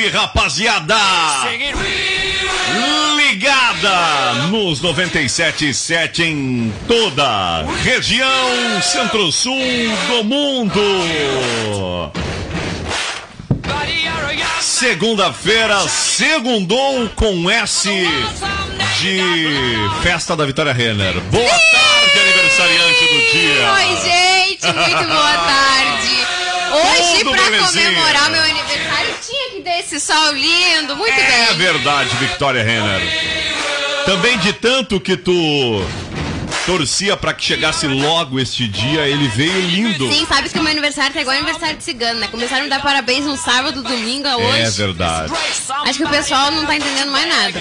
salve, rapaziada! Ligada nos 97.7 em toda a região centro-sul do mundo. Segunda-feira, segundou com S de Festa da Vitória Renner. Boa tarde, aniversariante do dia. Oi, gente, muito boa tarde. Hoje, belezinha. comemorar meu aniversário, tinha que ter esse sol lindo, muito É bem. verdade, Victoria Renner. Também de tanto que tu torcia pra que chegasse logo este dia, ele veio lindo. Sim, sabe que o meu aniversário tá igual aniversário de cigano, né? Começaram a me dar parabéns no sábado, domingo, a hoje. É verdade. Acho que o pessoal não tá entendendo mais nada.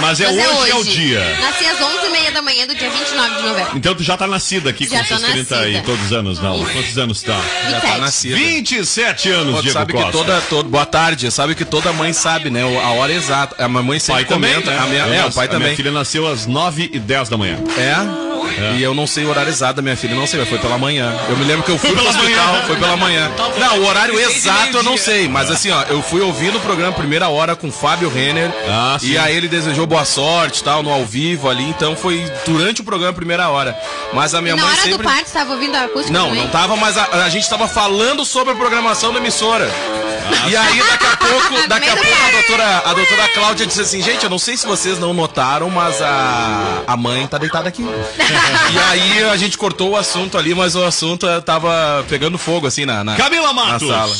Mas é Mas hoje, é o dia. Nasci às 11h30 da manhã do dia 29 de novembro. Então tu já tá nascida aqui Já com seus 30 nascida. e todos os anos, não. Quantos anos tá? Já tá 27. nascida. 27 anos, Pô, Diego sabe Costa. que toda, toda. Boa tarde. Sabe que toda mãe sabe, né? A hora exata. A mamãe sempre Pai também, comenta. né? A minha, Eu é, o pai a também. Minha filha nasceu às 9 e 10 da manhã. É? E eu não sei o horário exato da minha filha, não sei, mas foi pela manhã. Eu me lembro que eu fui pro pela hospital, manhã. foi pela manhã. Não, o horário exato eu não sei, mas assim, ó, eu fui ouvindo o programa Primeira Hora com o Fábio Renner. Ah, sim. e aí ele desejou boa sorte, tal, no ao vivo ali, então foi durante o programa Primeira Hora. Mas a minha E na mãe hora sempre do parto, você tava ouvindo a acústica Não, também? não tava, mas a, a gente tava falando sobre a programação da emissora. E aí, daqui a pouco, daqui a pouco a do doutora, a doutora Cláudia disse assim, gente, eu não sei se vocês não notaram, mas a, a mãe tá deitada aqui. e aí a gente cortou o assunto ali, mas o assunto tava pegando fogo, assim, na, na, Camila na Matos. sala.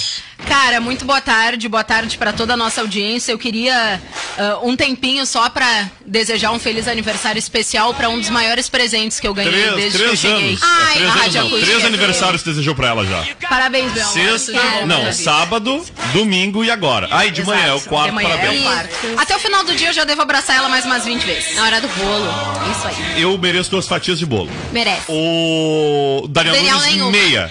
Cara, muito boa tarde, boa tarde para toda a nossa audiência. Eu queria ah, um tempinho só para desejar um feliz aniversário especial para um dos maiores presentes que eu ganhei Três, desde que eu três cheguei. anos. Ai, três a anos, não. Três aniversários desejou pra ela já. Parabéns, meu amor. Sexta, Tudo não, sábado, domingo e agora. Aí de manhã é o Exato. quarto, manhã é o parabéns. quarto. Até o final do dia eu já devo abraçar ela mais umas 20 vezes. Na hora do bolo. Isso aí. Eu mereço duas fatias de bolo. Merece. O Daniel, Daniel Nunes, nenhuma. meia.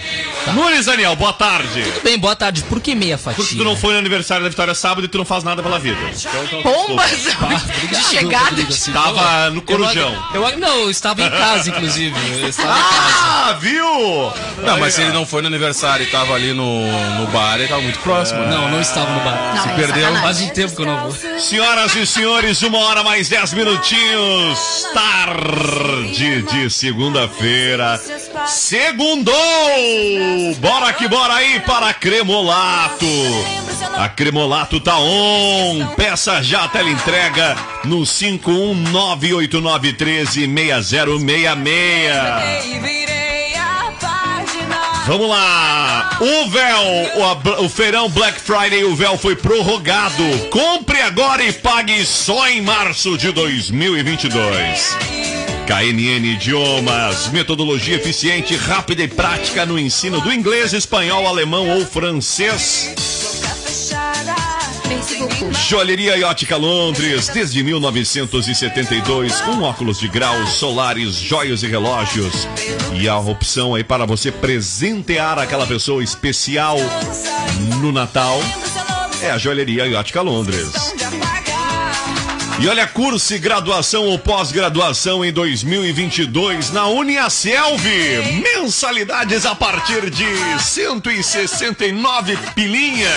Nunes Daniel, boa tarde. Bem, boa tarde. Por que meia fatia? Porque tu não foi no aniversário da Vitória sábado e tu não faz nada pela vida. Então, então, Pombas desculpa. de chegada. Rodrigo, assim, Tava no Corujão. Eu, eu- não, eu estava em casa, inclusive. Eu estava em casa. Ah, viu? Não, mas se ele não foi no aniversário e tava ali no, no bar, ele tava muito próximo. né? Não, não estava no bar. Não, Se é perdeu. Faz um tempo que eu não vou. Senhoras e senhores, uma hora mais dez minutinhos. Tarde de segunda-feira. Segundou! Bora que bora aí para Cremolato. A Cremolato tá on. Peça já tela entrega no 51989136066. Vamos lá! O véu, o, o feirão Black Friday, o véu foi prorrogado. Compre agora e pague só em março de 2022. KNN Idiomas, metodologia eficiente, rápida e prática no ensino do inglês, espanhol, alemão ou francês. Joalheria e Londres, desde 1972, com óculos de grau, solares, joias e relógios. E a opção aí para você presentear aquela pessoa especial no Natal é a Joalheria e Londres. E olha, curso e graduação ou pós-graduação em 2022 na Uniaselv. Mensalidades a partir de 169 pilinha.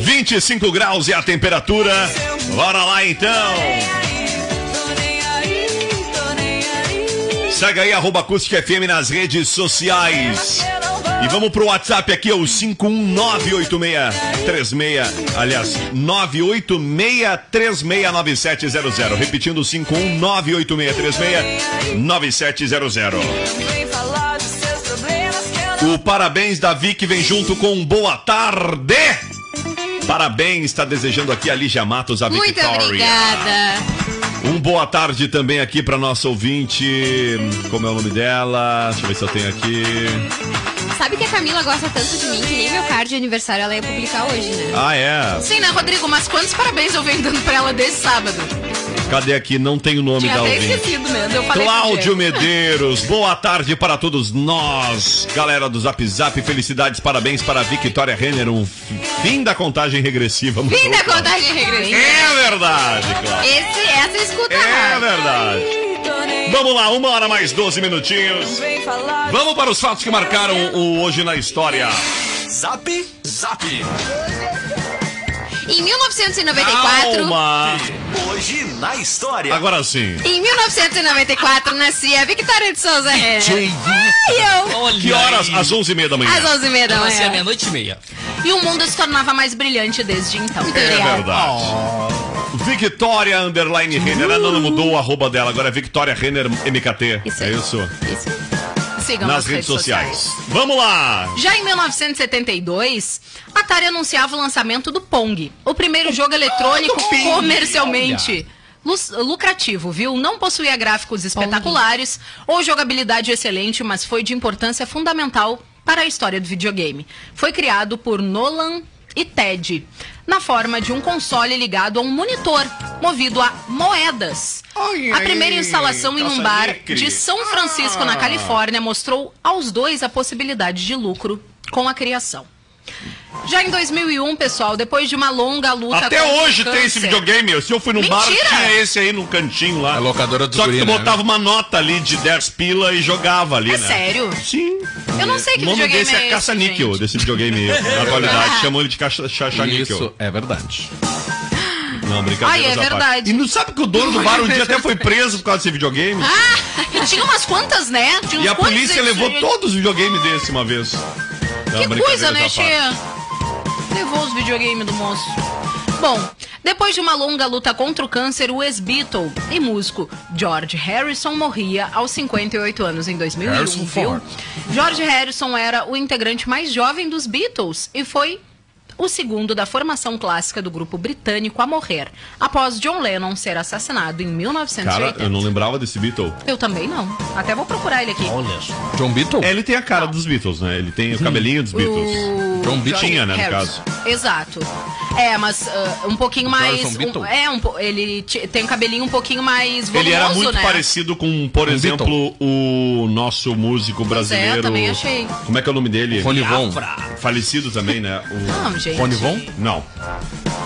25 graus é a temperatura. Bora lá então. Segue aí, arroba Acústica FM nas redes sociais. E vamos pro WhatsApp aqui, é o 5198636, aliás, 986369700. Repetindo, 51986369700. O parabéns da Vic vem junto com boa tarde. Parabéns, está desejando aqui a Lígia Matos, a Muito Victoria. obrigada. Um boa tarde também aqui para nossa ouvinte. Como é o nome dela? Deixa eu ver se eu tenho aqui. Sabe que a Camila gosta tanto de mim que nem meu card de aniversário ela ia publicar hoje, né? Ah, é. Sim, né, Rodrigo? Mas quantos parabéns eu venho dando pra ela desde sábado? Cadê aqui? Não tem o nome Tinha da ouvinte. esquecido mesmo. Eu falei Cláudio. Medeiros, boa tarde para todos nós. Galera do Zap Zap, felicidades, parabéns para a Victoria Renner. Um fim da contagem regressiva. Fim da contagem regressiva. É verdade, Cláudio. Esse, essa escuta É verdade. Vamos lá, uma hora mais 12 minutinhos. Vamos para os fatos que marcaram o Hoje na História. Zap, zap. Em 1994, Calma. Hoje na história. Agora sim. em 1994 nascia a Victoria de Souza Renner. Ai, eu. Olha Que horas? aí. Às 11h30 da manhã. Às 11h30 da manhã. meia-noite e meia. E o mundo se tornava mais brilhante desde então. É obrigada. verdade. Victoria Underline Renner. Ela não mudou o arroba dela, agora é Victoria Renner MKT. Isso é aí. isso. Isso. Sigam Nas redes sociais. Vamos lá! Já em 1972, a Atari anunciava o lançamento do Pong, o primeiro jogo eletrônico comercialmente lu- lucrativo, viu? Não possuía gráficos espetaculares ou jogabilidade excelente, mas foi de importância fundamental para a história do videogame. Foi criado por Nolan e Ted, na forma de um console ligado a um monitor, movido a moedas. Ai, A primeira instalação em um bar de São Francisco, na Ah. Califórnia, mostrou aos dois a possibilidade de lucro com a criação. Já em 2001, pessoal, depois de uma longa luta Até hoje tem esse videogame. Se eu fui no bar, Mentira! tinha esse aí no cantinho lá. A locadora do Só que tu né? botava uma nota ali de 10 pila e jogava ali, É né? sério? Sim. Eu não sei que o nome videogame desse é, é esse, caça-níquel, desse videogame aí, na atualidade. Chamam ele de caça-níquel. Isso é verdade. Não, brincadeira. Ai, é verdade. E não sabe que o dono do bar um dia até foi preso por causa desse videogame? Ah, e tinha umas quantas, né? Tinha e a polícia levou todos os videogames desse uma vez. Não, Que coisa, né. Tia? Levou os videogames do moço. Bom, depois de uma longa luta contra o câncer, o ex-Beatle e músico George Harrison morria aos 58 anos em 2001, Harrison viu? Ford. George Harrison era o integrante mais jovem dos Beatles e foi o segundo da formação clássica do grupo britânico a morrer, após John Lennon ser assassinado em 1980. Cara, eu não lembrava desse Beatle. Eu também não. Até vou procurar ele aqui. Olha só. John Beatle? É, ele tem a cara dos Beatles, né? Ele tem o cabelinho dos Beatles. O John Beatle. Tinha, né, no caso. Exato. É, mas ah, um pouquinho mais. Um- Beatle? é, um, ele tem um cabelinho um pouquinho mais volumoso, Ele era muito né? parecido com, por Um exemplo, o nosso músico brasileiro. é, também achei. Como é que é o nome dele? Rony Von. Falecido também, né? O... Não, gente. Rony Von? Não.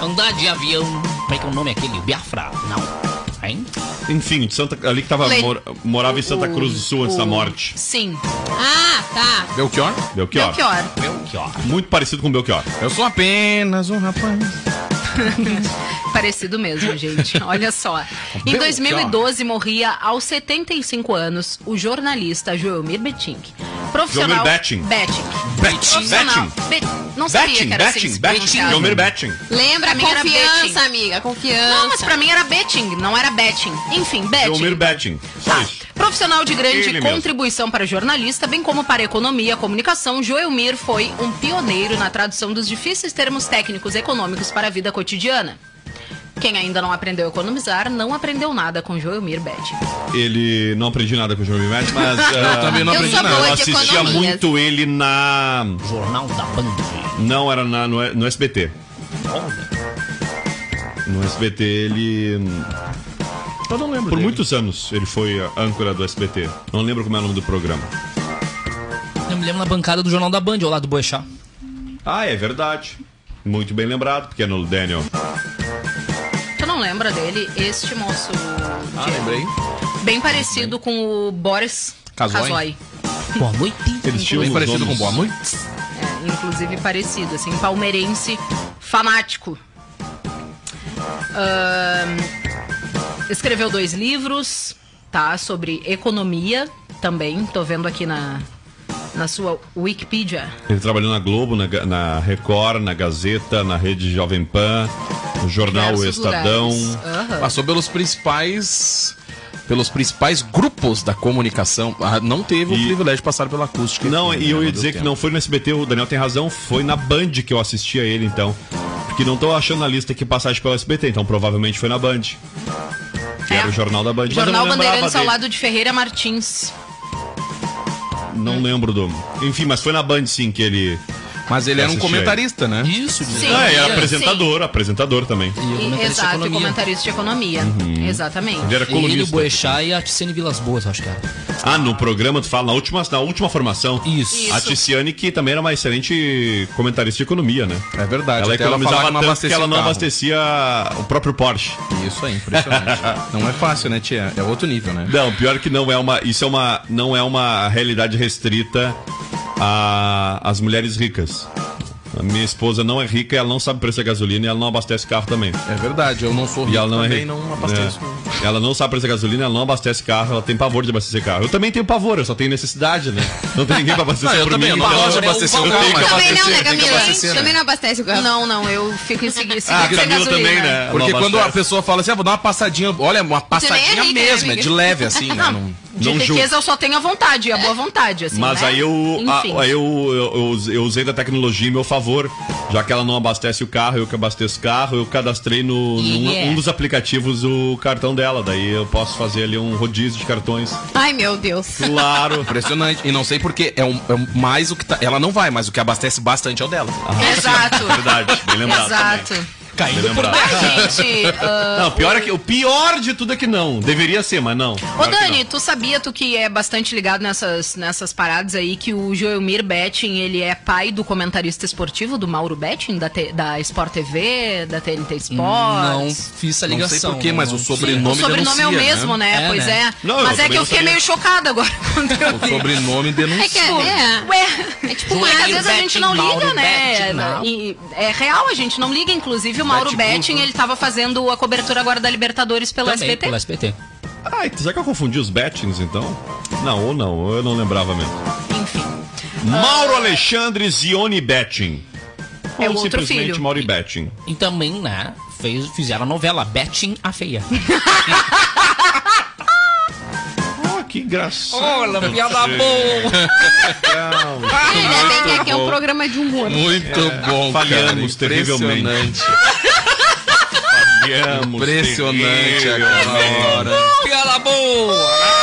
Andar de avião. Como é que é o nome aquele? Biafra. Não. Hein? Enfim, de Santa... ali que tava, Le- mor- morava em Santa O- Cruz do Sul antes o- da morte. Sim. Ah, tá. Belchior? Belchior. Belchior. Belchior. Muito parecido com Belchior. Eu sou apenas um rapaz. Parecido mesmo, gente. Olha só. Em Belchior. 2012 morria aos 75 anos o jornalista Joelmir Betting. Profissional. Joelmir Betting. Betting. Betting. Não sabia Betting, que era Betting, assim. Betting. Joelmir Betting. Lembra? Pra mim era Confiança, betting. amiga. Confiança. Não, mas pra mim era betting, não era betting. Enfim, betting. Joelmir Betting. Tá. Profissional de grande Ele mesmo. contribuição para jornalista, bem como para a economia e comunicação, Joelmir foi um pioneiro na tradução dos difíceis termos técnicos econômicos para a vida cotidiana. Quem ainda não aprendeu a economizar, não aprendeu nada com Joelmir Betting. Ele não aprendi nada com o Joelmir Betting, mas ah, também não Eu aprendi nada. eu assistia muito ele na. Jornal da Band. Não, era na, no, no SBT. No SBT ele. Eu não lembro Por dele. muitos anos ele foi a âncora do SBT. Não lembro como é o nome do programa. Eu me lembro na bancada do Jornal da Band, ao lado do Boechat. Ah, é verdade. Muito bem lembrado, pequeno Daniel. Não lembra dele? Este moço. Ah, Diego. lembrei. Bem parecido com o Boris Casoy. Boa noite. Eles tinham Bem parecido nomes- com Boa Noite. É, inclusive parecido, assim, palmeirense fanático. Ahn, escreveu dois livros, tá? Sobre economia também. Tô vendo aqui na, na sua Wikipedia. Ele trabalhou na Globo, na, na Record, na Gazeta, na Rede Jovem Pan, no jornal O Diversos Estadão. Aham. Passou pelos principais. Pelos principais grupos da comunicação. Ah, Não teve o E- privilégio de passar pela acústica. Não, e eu ia dizer que tempo. não foi no SBT, o Daniel tem razão, foi na Band que eu assisti a ele, então. Porque não tô achando na lista que passagem pelo SBT, então provavelmente foi na Band. Que É. era o Jornal da Band. Jornal Bandeirantes ao dele. lado de Ferreira Martins. Não lembro do. Enfim, mas foi na Band sim que ele. Mas ele era um comentarista, né? Isso, de Sim. Ah, era sim. apresentador, apresentador também. E o comentarista de Exato, e economia. comentarista de economia. Exatamente. Ele era Ele, o colunista. Boechat e a Ticene Vilas Boas, acho que era. Ah, no programa tu fala, na última, na última formação. Isso. Isso. A Ticiane, que também era uma excelente comentarista de economia, né? É verdade. Ela até ela economizava que não tanto que abastecia ela o não carro. abastecia o próprio Porsche. Isso aí, impressionante. não é fácil, né, tia? É outro nível, né? Não, pior que não é uma. Isso é uma, não é uma realidade restrita a- às mulheres ricas. A minha esposa não é rica, ela não sabe o preço da gasolina e ela não abastece carro também. É verdade, eu não sou E rico ela não é também, rica. não abasteço. É. Ela não sabe o preço da gasolina, ela não abastece carro, ela tem pavor de abastecer carro. Eu também tenho pavor, eu só tenho necessidade, né? Não tem ninguém pra abastecer Não, eu por também, mim. eu não então- gosto de abastecer o eu carro, Também não, né, Camila? né? Também não abastece o carro. Não, não, eu fico em segui- seguindo Ah, Camila também, né? Porque Não quando a pessoa fala assim, ah, vou dar uma passadinha, olha, uma passadinha rica, né, mesmo, é de leve assim, né? De Não riqueza eu só tenho a vontade, e a boa vontade, assim, Mas né? aí eu, a- aí eu, eu, eu us- eu usei da tecnologia em meu favor, já que ela não abastece o carro, eu que abasteço o carro, eu cadastrei no, num um dos aplicativos o cartão dela, daí eu posso fazer ali um rodízio de cartões. Ai, meu Deus. Claro. Impressionante. E não sei porquê. É, um, é mais o que tá. Ela não vai, mas o que abastece bastante é o dela. Exato. Verdade, bem lembrado. Exato. Bem lembrado. Mas, gente, ah, Não, pior é que, o pior de tudo é que não. Deveria ser, mas não. Ô que Dani, não. tu sabia, tu que é bastante ligado nessas, nessas paradas aí, que o Joelmir Betting, ele é pai do comentarista esportivo, do Mauro Betting, da, T- da Sport TV, da TNT Sports? Não fiz essa Não ligação. sei porquê, mas o não- sobrenome o sobrenome é o denuncia, mesmo, né? É, pois né? é. Não, Mas é que eu não fiquei sabia. meio chocada agora quando eu O sobrenome É denuncia. que é. Ué, É tipo é que às vezes a gente não liga, né? Não. É real, a gente não liga. Inclusive, o Mauro Bet Betting, Grupo. ele tava fazendo a cobertura agora da Libertadores pela Também, SBT. pela SBT. Ai, será que eu confundi os bettings então? Não, ou não, eu não lembrava mesmo. Enfim. Mauro Alexandre Zione Betting. É o Ou outro simplesmente filho. Mauro e Betting. E também, né, fez, fizeram a novela Betting a Feia. Que engraçado. Olha, piada boa! Ainda bem que aqui é um programa de humor. Muito bom, Falhamos cara. terrivelmente. Impressionante. Falhamos Impressionante terrivelmente. aquela hora. piada boa!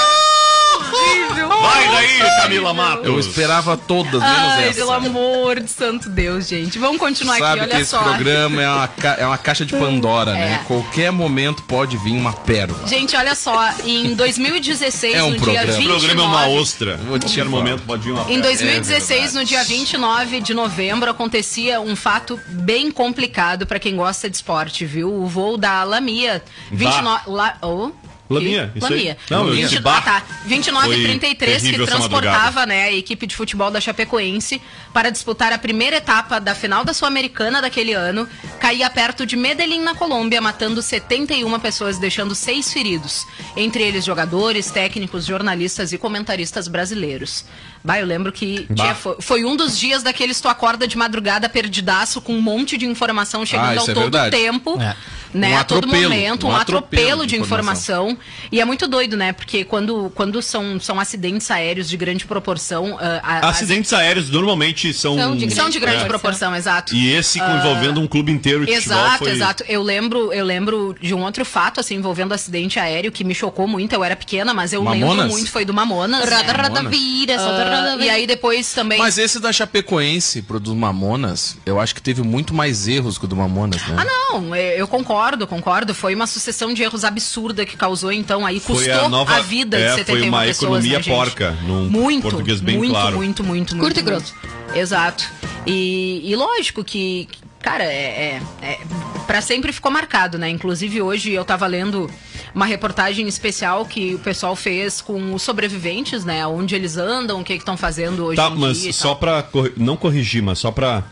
Vai daí, Camila Matos. Eu esperava todas, menos Ai, essa. pelo amor de santo Deus, gente. Vamos continuar Sabe aqui, que olha esse só. programa é uma, ca- é uma caixa de Pandora, né? É. Qualquer momento pode vir uma pérola. Gente, olha só, em 2016, É um no programa. dia O 29... programa é uma ostra. Qualquer momento pode vir uma Em pedra. 2016, É no dia 29 de novembro, acontecia um fato bem complicado pra quem gosta de esporte, viu? O voo da Lamia. 29. La, oh, Lamia, que? isso aí. Lamia. Não, eu 20, disse Bar. ah, tá. 29 Foi e 33 que transportava né, a equipe de futebol da Chapecoense para disputar a primeira etapa da final da Sul-Americana daquele ano, caía perto de Medellín, na Colômbia, matando 71 pessoas, deixando seis feridos. Entre eles jogadores, técnicos, jornalistas e comentaristas brasileiros. Bah, eu lembro que foi, foi um dos dias daqueles tu acorda de madrugada perdidaço com um monte de informação chegando Ah, ao é todo verdade. tempo. É. Né, Um a todo momento, um, um atropelo, atropelo de de informação. E é muito doido, né? Porque quando, quando são, são acidentes aéreos de grande proporção. ah, a- as- Acidentes aéreos normalmente são. São de são de grande É. proporção, exato. E esse envolvendo um clube inteiro de Exato, foi... exato. Eu lembro, eu lembro de um outro fato, assim, envolvendo acidente aéreo que me chocou muito. Eu era pequena, mas eu lembro Mamonas? muito, foi do Mamonas. Roda, né? Mamonas. vira, solta, Ah, roda, e aí depois também. Mas esse da Chapecoense pro dos Mamonas, eu acho que teve muito mais erros que o do Mamonas, né? Ah, não, eu eu concordo, concordo. Foi uma sucessão de erros absurda que causou, então, aí Foi custou a nova- vida é, de foi 71 uma pessoas, economia né, porca, num muito, português bem muito, claro. Muito, muito, muito. Curto e muito. Exato. E, e lógico que, cara, é, é, é- pra sempre ficou marcado, né? Inclusive hoje eu tava lendo uma reportagem especial que o pessoal fez com os sobreviventes, né? Onde eles andam, o que estão fazendo hoje Tá, em mas dia. só corri- Não corrigir, mas só pra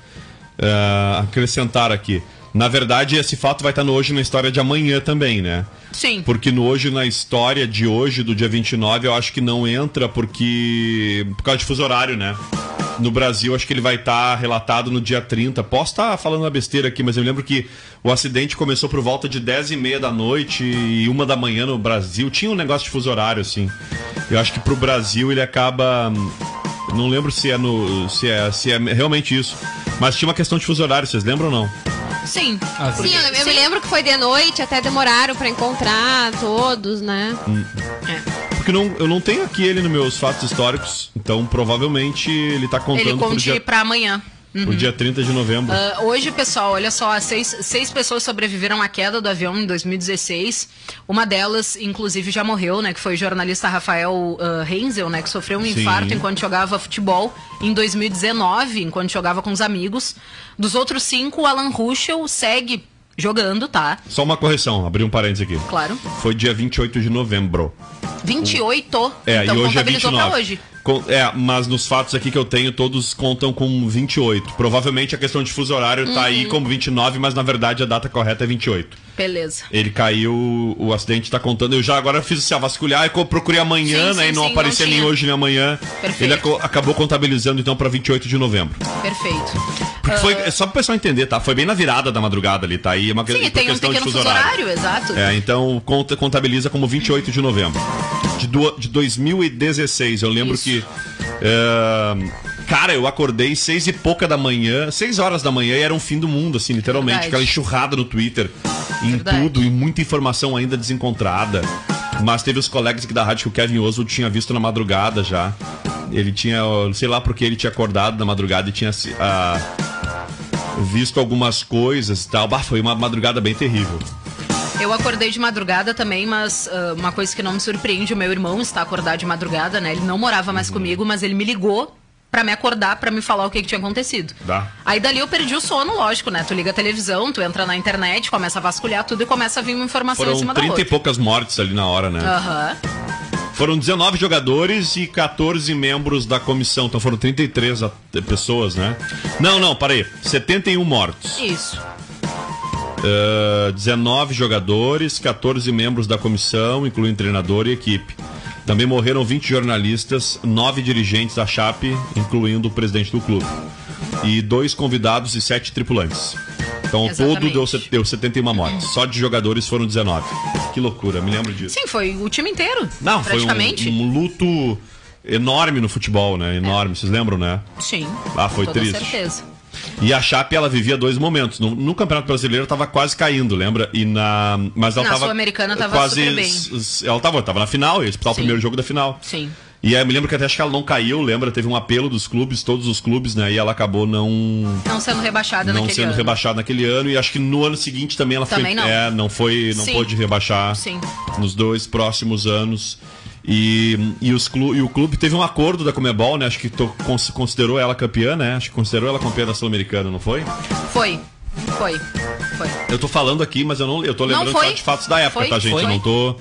eh, acrescentar aqui. Na verdade, esse fato vai estar no Hoje na História de amanhã também, né? Sim. Porque no Hoje na História de hoje, do dia 29, eu acho que não entra porque. por causa de fuso horário, né? No Brasil, acho que ele vai estar relatado no dia 30. Posso estar falando uma besteira aqui, mas eu lembro que o acidente começou por volta de 10 e meia da noite e uma da manhã no Brasil. Tinha um negócio de fuso horário, assim. Eu acho que pro Brasil ele acaba. Não lembro se é no. se é, se é realmente isso. Mas tinha uma questão de fuso horário, vocês lembram ou não? Sim. Sim, eu, eu me lembro que foi de noite, até demoraram pra encontrar todos, né? Porque não, eu não tenho aqui ele nos meus fatos históricos, então provavelmente ele tá contando Ele conte dia, pra amanhã. Pro dia 30 de novembro. Ah, hoje, pessoal, olha só, seis, seis pessoas sobreviveram à queda do avião em 2016. Uma delas, inclusive, já morreu, né? Que foi o jornalista Rafael ah, Heinzel, né? Que sofreu um Sim. infarto enquanto jogava futebol em 2019, enquanto jogava com os amigos. Dos outros cinco, o Alan Ruschel segue jogando, tá? Só uma correção, abri um parênteses aqui. Claro. Foi dia 28 de novembro. 28. É, então e hoje é contabilizou 29. pra hoje. É, mas nos fatos aqui que eu tenho, todos contam com 28. Provavelmente a questão de fuso horário tá aí Uhum. como 29, mas na verdade a data correta é 28. Beleza. Ele caiu, o acidente tá contando. Eu já agora fiz assim, a vasculhar e procurei amanhã, Sim, né? sim, e não sim, aparecia não nem hoje nem amanhã. Perfeito. Ele aco- acabou contabilizando então pra 28 de novembro. Perfeito. Porque foi, é só pro pessoal entender, tá? Foi bem na virada da madrugada ali, tá? E é uma Sim, tem um pequeno fuso horário, exato. É, então conta, contabiliza como 28 de novembro. De, do, de 2016, eu lembro Isso. que. é, cara, eu acordei seis e pouca da manhã, seis horas da manhã e era um fim do mundo, assim, literalmente. Verdade. Aquela enxurrada no Twitter, em Verdade. tudo, e muita informação ainda desencontrada. Mas teve os colegas aqui da rádio que o Kevin Oswald tinha visto na madrugada já. Ele tinha, sei lá porque ele tinha acordado na madrugada e tinha ah, visto algumas coisas e tal. Bah, foi uma madrugada bem terrível. Eu acordei de madrugada também, mas ah, uma coisa que não me surpreende, o meu irmão está acordado de madrugada, né? Ele não morava Uhum. mais comigo, mas ele me ligou pra me acordar, pra me falar o que, que tinha acontecido. Dá. Aí dali eu perdi o sono, lógico, né? Tu liga a televisão, tu entra na internet, começa a vasculhar tudo e começa a vir uma informação em Foram cima da 30 e poucas mortes ali na hora, né? Aham. Foram 19 jogadores e 14 membros da comissão. Então foram 33 a- pessoas, né? Não, não, parei. 71 mortos. Isso. Ah, 19 jogadores, 14 membros da comissão, incluindo treinador e equipe. Também morreram 20 jornalistas, 9 dirigentes da Chape, incluindo o presidente do clube. E dois convidados e 7 tripulantes. Então, ao todo Exatamente. deu, deu 71 mortes. Só de jogadores foram 19. Que loucura, me lembro disso. Sim, foi o time inteiro. Não, foi praticamente. um, um luto enorme no futebol, né? Enorme, vocês lembram, né? Sim. Ah, foi com toda triste. certeza. E a Chape, ela vivia dois momentos. No, no Campeonato Brasileiro, ela tava quase caindo, lembra? E na... Mas ela Na tava... Sul-Americana tava quase, super bem. Ela tava, tava na final, ia disputar o primeiro jogo da final. Sim. E aí eu me lembro que até acho que ela não caiu, lembra? Teve um apelo dos clubes, todos os clubes, né? E ela acabou não... Não sendo rebaixada Não naquele sendo ano. rebaixada naquele ano. E acho que no ano seguinte também ela Também foi... não. É, não foi... Não Sim. pôde rebaixar Sim. nos dois próximos anos. E, e, os clu, e o clube teve um acordo da Comebol, né? Acho que to, cons- considerou ela campeã, né? Acho que considerou ela campeã da Sul-Americana, não foi? Foi. Foi. Foi. Eu tô falando aqui, mas eu não eu tô lembrando só de fatos da época, Foi, tá, gente? foi. Eu não tô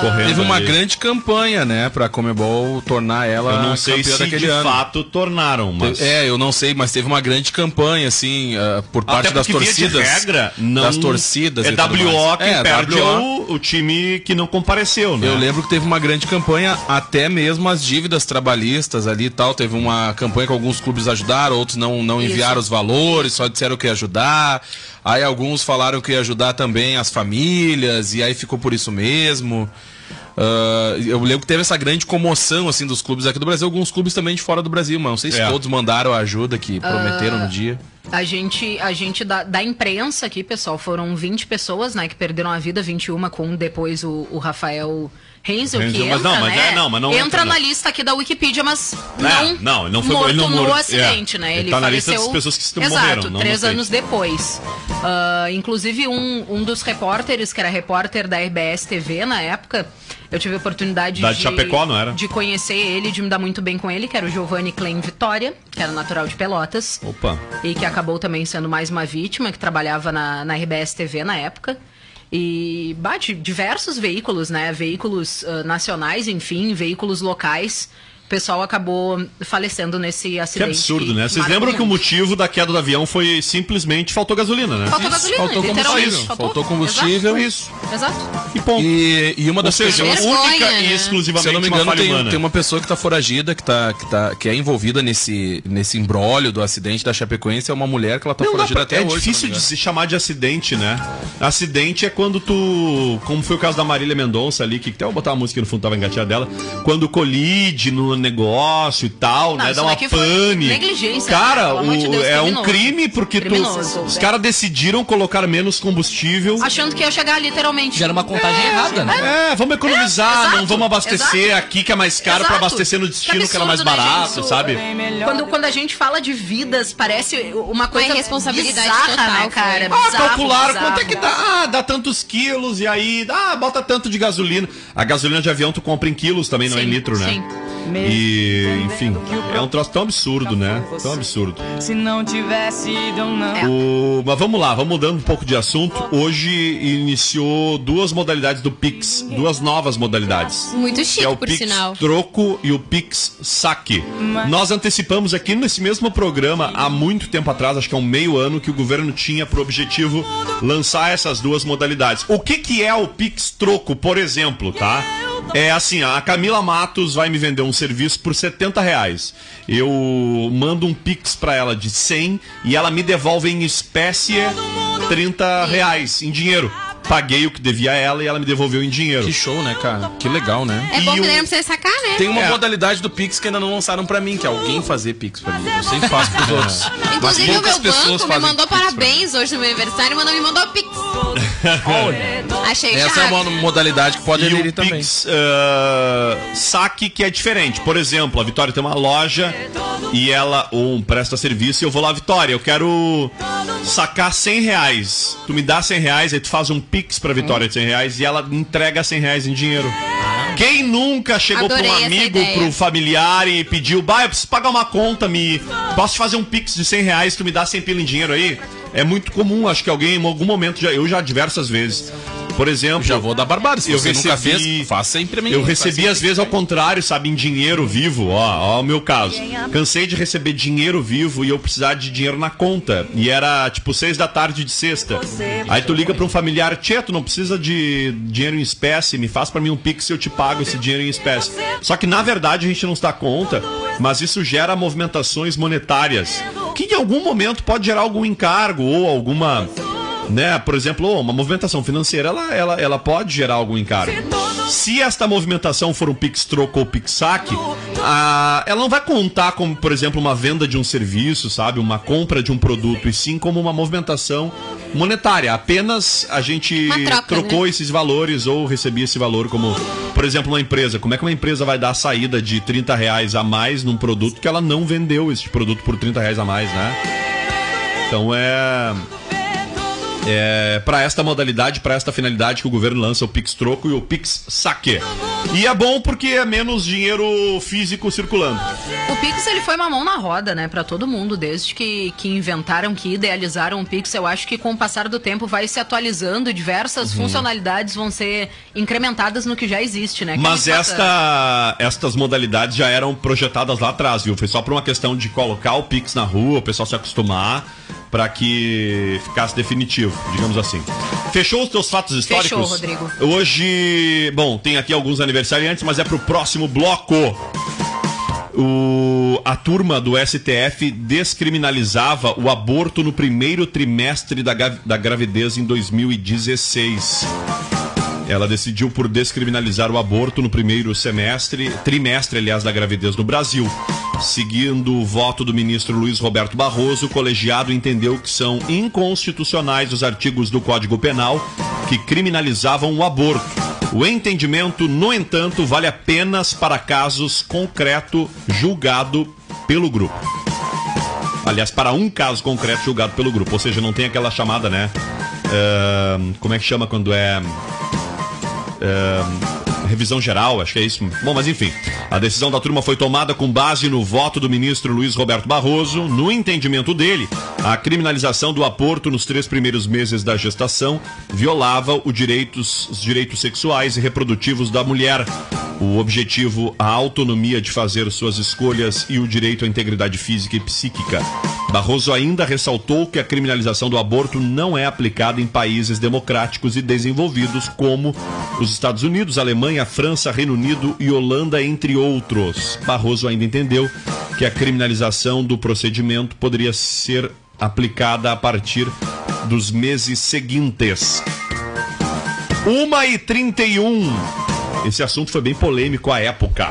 correndo. Teve uma ali. grande campanha, né, pra Comebol tornar ela Eu não sei campeã se daquele de ano. fato tornaram, mas. É, eu não sei, mas teve uma grande campanha, assim, ah, por parte Até das via de torcidas. regra, não... Das torcidas É WO quem É, perde é o, o time que não compareceu, né? Eu lembro que teve uma grande campanha, até mesmo as dívidas trabalhistas ali e tal. Teve uma campanha que alguns clubes ajudaram, outros não, não Isso. enviaram os valores, só disseram que ia ajudar. Aí alguns falaram que ia ajudar também as famílias, e aí ficou por isso mesmo. Ah, eu lembro que teve essa grande comoção assim dos clubes aqui do Brasil, alguns clubes também de fora do Brasil, mas não sei se É. todos mandaram a ajuda que prometeram no dia. A gente, a gente da, da imprensa aqui, pessoal, foram 20 pessoas, né, que perderam a vida, 21 com depois o, o Rafael Heinzel, que Heinzel, entra, mas não, mas né? é, não, mas não entra, entra, na não. lista aqui da Wikipedia, mas É, não, não, não foi- morto ele não no morreu, acidente, é. né? Ele Ele tá na lista faleceu, das pessoas que se Exato, morreram, no três anos depois. Ah, inclusive, um, um dos repórteres, que era repórter da RBS TV na época, eu tive a oportunidade Da de Chapecó, não era? de conhecer ele, de me dar muito bem com ele, que era o Giovanni Klein Vitória, que era natural de Pelotas Opa. e que acabou também sendo mais uma vítima, que trabalhava na, na RBS TV na época. E bate diversos veículos, né? Veículos ah, nacionais, enfim, veículos locais. Pessoal acabou falecendo nesse Que acidente. absurdo, né? Vocês lembram que o motivo da queda do avião foi simplesmente faltou gasolina, né? Faltou gasolina, faltou combustível. Faltou combustível. Isso. Exato. E ponto. E, e uma Ou das seja, pessoas. Única né? e exclusivamente Se eu não me uma engano, falha tem, tem uma pessoa que tá foragida, que, tá, que, tá, que é envolvida nesse, nesse embrólio do acidente da Chapecoense. É uma mulher que ela tá Não dá foragida pra- até é hoje. difícil se não de se chamar de acidente, né? Acidente é quando tu. Como foi o caso da Marília Mendonça ali, que até eu vou botar a música no fundo, tava engateada dela. Quando colide no negócio e tal, Não, né? Dá uma pane. negligência, né? Cara, Pelo amor de o- Deus, é um criminoso. crime porque tu, os é. caras decidiram colocar menos combustível. Achando que ia chegar literalmente. Gera uma contagem errada, né? É, vamos economizar, É, não exato, vamos abastecer exato. aqui que é mais caro pra Exato. abastecer no destino que, Que era mais absurdo, né, barato, gente? sabe? Quando, quando a gente fala de vidas, parece uma coisa irresponsabilidade bizarra, total, né, cara? Ah, Bizarro, calcularam bizarro. quanto é que dá. Ah, dá tantos quilos e aí, ah, bota tanto de gasolina. A gasolina de avião tu compra em quilos também, não é em Sim, litro, né? sim. E, enfim, é um troço tão absurdo, né? Tão absurdo. Se não tivesse ido, não. É. O- mas vamos lá, vamos mudando um pouco de assunto. Hoje iniciou duas modalidades do Pix, duas novas modalidades. Muito Que chique, é o por Pix sinal. Troco e o Pix Saque. Nós antecipamos aqui nesse mesmo programa há muito tempo atrás, acho que há um meio ano, que o governo tinha por objetivo lançar essas duas modalidades. O que, que é o Pix Troco, por exemplo, tá? É assim, a Camila Matos vai me vender um serviço por 70 reais. Eu mando um Pix pra ela de 100 e ela me devolve em espécie 30 reais em dinheiro. Paguei o que devia a ela e ela me devolveu em dinheiro. Que show, né, cara? Que legal, né? É bom E que o- daí não precisa sacar, né? Tem uma É. modalidade do Pix que ainda não lançaram pra mim, que é alguém fazer Pix pra mim. Eu sempre faço pros outros. Mas Inclusive o meu pessoas banco me mandou parabéns hoje no meu aniversário, mandou, me mandou Pix. Achei Essa é chave. uma modalidade que pode aderir também. Pix ah, saque que é diferente. Por exemplo, a Vitória tem uma loja e ela um, presta serviço e eu vou lá, Vitória, eu quero sacar 100 reais. Tu me dá 100 reais, aí tu faz um Pix pra Vitória de 100 reais e ela entrega 100 reais em dinheiro. Quem nunca chegou Adorei pra um essa amigo, ideia. pro familiar e pediu, bah, eu preciso pagar uma conta, me posso te fazer um Pix de 100 reais, tu me dá 100 pila em dinheiro aí? É muito comum, acho que alguém em algum momento, já, eu já diversas vezes. Por exemplo, Já vou dar barbada. Se eu você nunca recebi- fez, faça mim. eu recebi às vezes ao contrário, sabe, em dinheiro vivo, ó, ó o meu caso. Cansei de receber dinheiro vivo e eu precisar de dinheiro na conta. E era tipo seis da tarde de sexta. Aí tu liga pra um familiar, Tchê, tu não precisa de dinheiro em espécie, me faz pra mim um pix e eu te pago esse dinheiro em espécie. Só que na verdade a gente não se dá conta, mas isso gera movimentações monetárias. Que em algum momento pode gerar algum encargo ou alguma né? Por exemplo, uma movimentação financeira, ela, ela, ela pode gerar algum encargo. Se esta movimentação for um Pix troco ou Pix saque, ah, ela não vai contar como, por exemplo, uma venda de um serviço, sabe? Uma compra de um produto, e sim como uma movimentação monetária. Apenas a gente troca, trocou né? esses valores ou recebia esse valor como, por exemplo, uma empresa. Como é que uma empresa vai dar a saída de 30 reais a mais num produto que ela não vendeu esse produto por 30 reais a mais, né? Então é é, para esta modalidade, para esta finalidade que o governo lança o Pix Troco e o Pix Saque. E é bom porque é menos dinheiro físico circulando. O Pix ele foi uma mão na roda, né, Pra todo mundo desde que, que inventaram, que idealizaram o Pix. Eu acho que com o passar do tempo vai se atualizando e diversas Uhum. funcionalidades vão ser incrementadas no que já existe, né? que é Mas bacana. esta, estas modalidades já eram projetadas lá atrás, viu? Foi só por uma questão de colocar o Pix na rua, o pessoal se acostumar para que ficasse definitivo, digamos assim. Fechou os teus fatos históricos? Fechou, Rodrigo. Hoje, bom, tem aqui alguns aniversariantes, mas é pro próximo bloco. O, a turma do STF descriminalizava o aborto no primeiro trimestre da, da gravidez em 2016. Ela decidiu por descriminalizar o aborto no primeiro semestre, trimestre, aliás, da gravidez no Brasil. Seguindo o voto do ministro Luiz Roberto Barroso, o colegiado entendeu que são inconstitucionais os artigos do Código Penal que criminalizavam o aborto. O entendimento, no entanto, vale apenas para casos concreto julgado pelo grupo. Aliás, para um caso concreto julgado pelo grupo. Ou seja, não tem aquela chamada, né? ahn, como é que chama quando é. ahn, revisão geral, acho que é isso. Bom, mas enfim. A decisão da turma foi tomada com base no voto do ministro Luiz Roberto Barroso. No entendimento dele, a criminalização do aborto nos três primeiros meses da gestação violava direitos, os direitos sexuais e reprodutivos da mulher. O objetivo, a autonomia de fazer suas escolhas e o direito à integridade física e psíquica. Barroso ainda ressaltou que a criminalização do aborto não é aplicada em países democráticos e desenvolvidos como os Estados Unidos, Alemanha, França, Reino Unido e Holanda, entre outros. Barroso ainda entendeu que a criminalização do procedimento poderia ser aplicada a partir dos meses seguintes. 1 e 31. Esse assunto foi bem polêmico à época.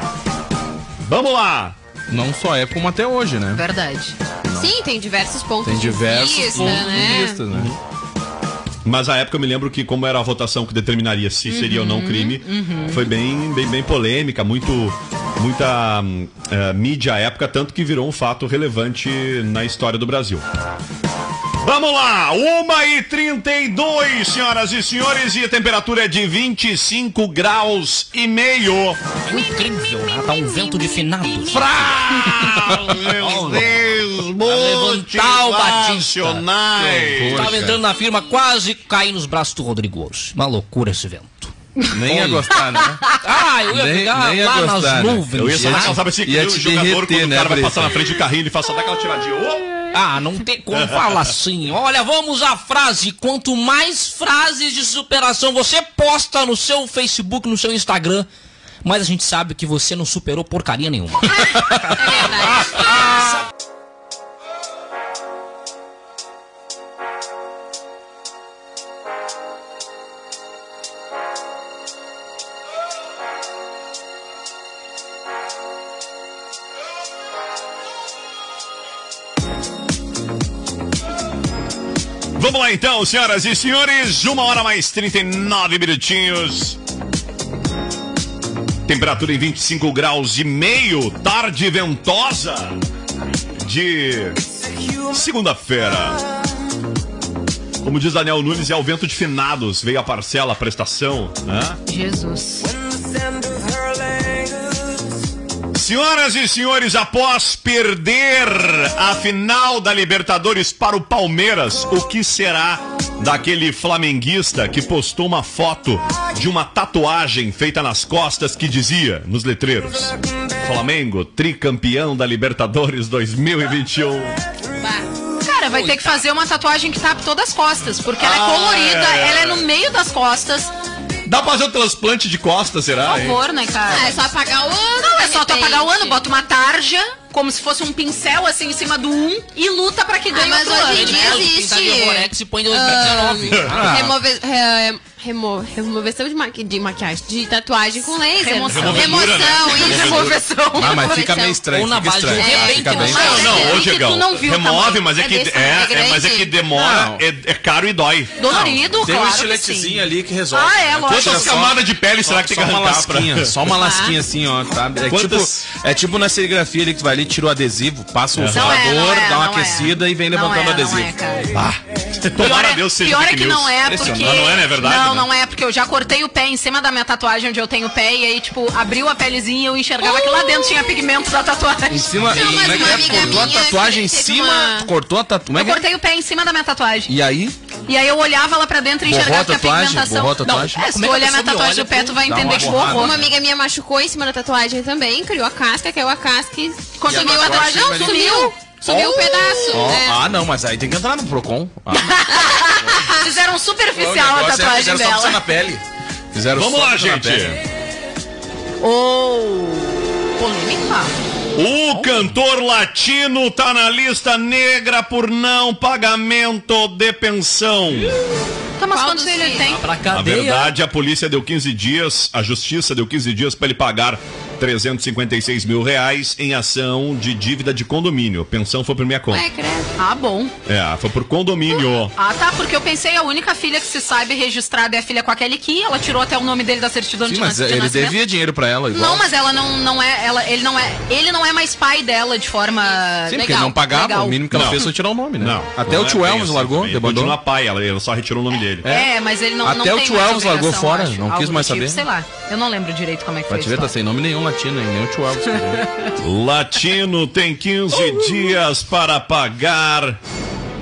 Vamos lá! Não só é como até hoje, né? Verdade. Sim, tem diversos pontos Tem diversos de vista, pontos né? de vista, né? Mas à época eu me lembro que, como era a votação que determinaria se seria ou não crime, foi bem, bem, bem polêmica, muito, muita eh, mídia à época, tanto que virou um fato relevante na história do Brasil. Vamos lá, 1h32, senhoras e senhores, e a temperatura é de 25 graus e meio. Tá um vento de finados. Pra... Meu Deus, levantar o Batista. motivacionais. Tava entrando na firma, quase caí nos braços do Rodrigo hoje. Uma loucura esse vento. Nem ia gostar, né? Ah, eu ia Nem- pegar nem ia lá gostar, nas né? nuvens. Eu ia sabe assim, ia o jogador, derreter, quando né, o cara vai passar na frente do carrinho, ele faz só dar aquela tiradinha. Ah, não tem como falar assim. Olha, vamos à frase. Quanto mais frases de superação você posta no seu Facebook, no seu Instagram, mais a gente sabe que você não superou porcaria nenhuma. Vamos lá então, senhoras e senhores. Uma hora mais 39 minutinhos. Temperatura em 25 graus e meio. Tarde ventosa. De segunda-feira. Como diz Daniel Nunes, é o vento de finados. Veio a parcela, a prestação, né? Jesus. Senhoras e senhores, após perder a final da Libertadores para o Palmeiras, o que será daquele flamenguista que postou uma foto de uma tatuagem feita nas costas que dizia nos letreiros: Flamengo, tricampeão da Libertadores 2021. Cara, vai ter que fazer uma tatuagem que tape todas as costas, porque ela é Ah, colorida, é, é. ela é no meio das costas. Dá pra fazer um transplante de costas, será? Por hein? favor, né, cara? Ah, é só apagar o ano. Não, é só tu apagar o ano, bota uma tarja, como se fosse um pincel assim em cima do 1 e luta pra que ganhe mas outro hoje em dia né? existe- o Rolex e põe 2019. Ah. Remove, re- remo- removeção de, maqui, de maquiagem, de tatuagem com laser. Remoção. Removedura, né? Remoção, isso. Removeção. Ah, mas fica meio estranho. Ou na Fica base de um estranho. rebento, Fica não. Não, é ô Diegão, não viu o remove, mas é É que, é, é, mas é que demora, é, é caro e dói. Dolorido, Tem um estiletezinho ali que resolve. Ah, é, né? lógico. Quantas camadas de pele será que tem que só uma arrancar só uma lasquinha assim, ó, tá? É, tipo, é tipo na serigrafia ali que tu vai ali, tira o adesivo, passa o é, dá uma aquecida e vem levantando o adesivo. É. Ah, tomara a Deus seja pior é que não é, porque... Não é, não é verdade, Não, né? não é, porque eu já cortei o pé em cima da minha tatuagem, onde eu tenho o pé, e aí, tipo, abriu a pelezinha e eu enxergava que lá dentro tinha pigmento da tatuagem. Em cima, Não, mas como é que uma é? cortou a tatuagem em cima, uma- cortou a tatuagem. É Eu que é? cortei o pé em cima da minha tatuagem. E aí? E aí eu olhava lá pra dentro e Borrou enxergava a que a pigmentação... Borrou a tatuagem? Não, é, se tu é que a olhar minha tatuagem olha, do pé, tu vai entender que borrou. Uma amiga minha machucou em cima da tatuagem também, criou a casca, caiu a casca e Quando sumiu a tatuagem Não, sumiu. Sumiu um pedaço. Ó, é. Ah, não, mas aí tem que entrar no Procon. Ah, Fizeram o superficial a é, tatuagem fizeram só dela. na pele. Fizeram Vamos só lá, gente. Ou... Polêmica? O cantor latino tá na lista negra por não pagamento de pensão. Tá, mas quantos ele tem? Na verdade, a polícia deu 15 dias, a justiça deu 15 dias para ele pagar 356 mil reais em ação de dívida de condomínio. Pensão foi por minha conta. Ai, credo. Ah, bom. É, foi por condomínio. Ah, tá, porque eu pensei a única filha que se sabe registrada é a filha com a Kelly Key, ela tirou até o nome dele da certidão Sim, de mas nas- de ele nascimento. devia dinheiro pra ela igual. Não, mas ela não, não é, ela, ele não é, ele não é mais pai dela de forma Sim, porque legal. ele não pagava, legal. o mínimo que ela Não. fez foi tirar o nome, né? Não. Até não o tio é Elvis assim largou, também. Ele debandou. Continua pai, ela, ela só retirou o nome dele. É, mas ele não, não Até o tem tio Elvis largou fora, acho. não quis mais tipo, saber. Sei lá, eu não lembro direito como é que foi te a ver, tá sem nome nenhum latino, hein? Nem o tio Elvis. Latino tem 15 dias para pagar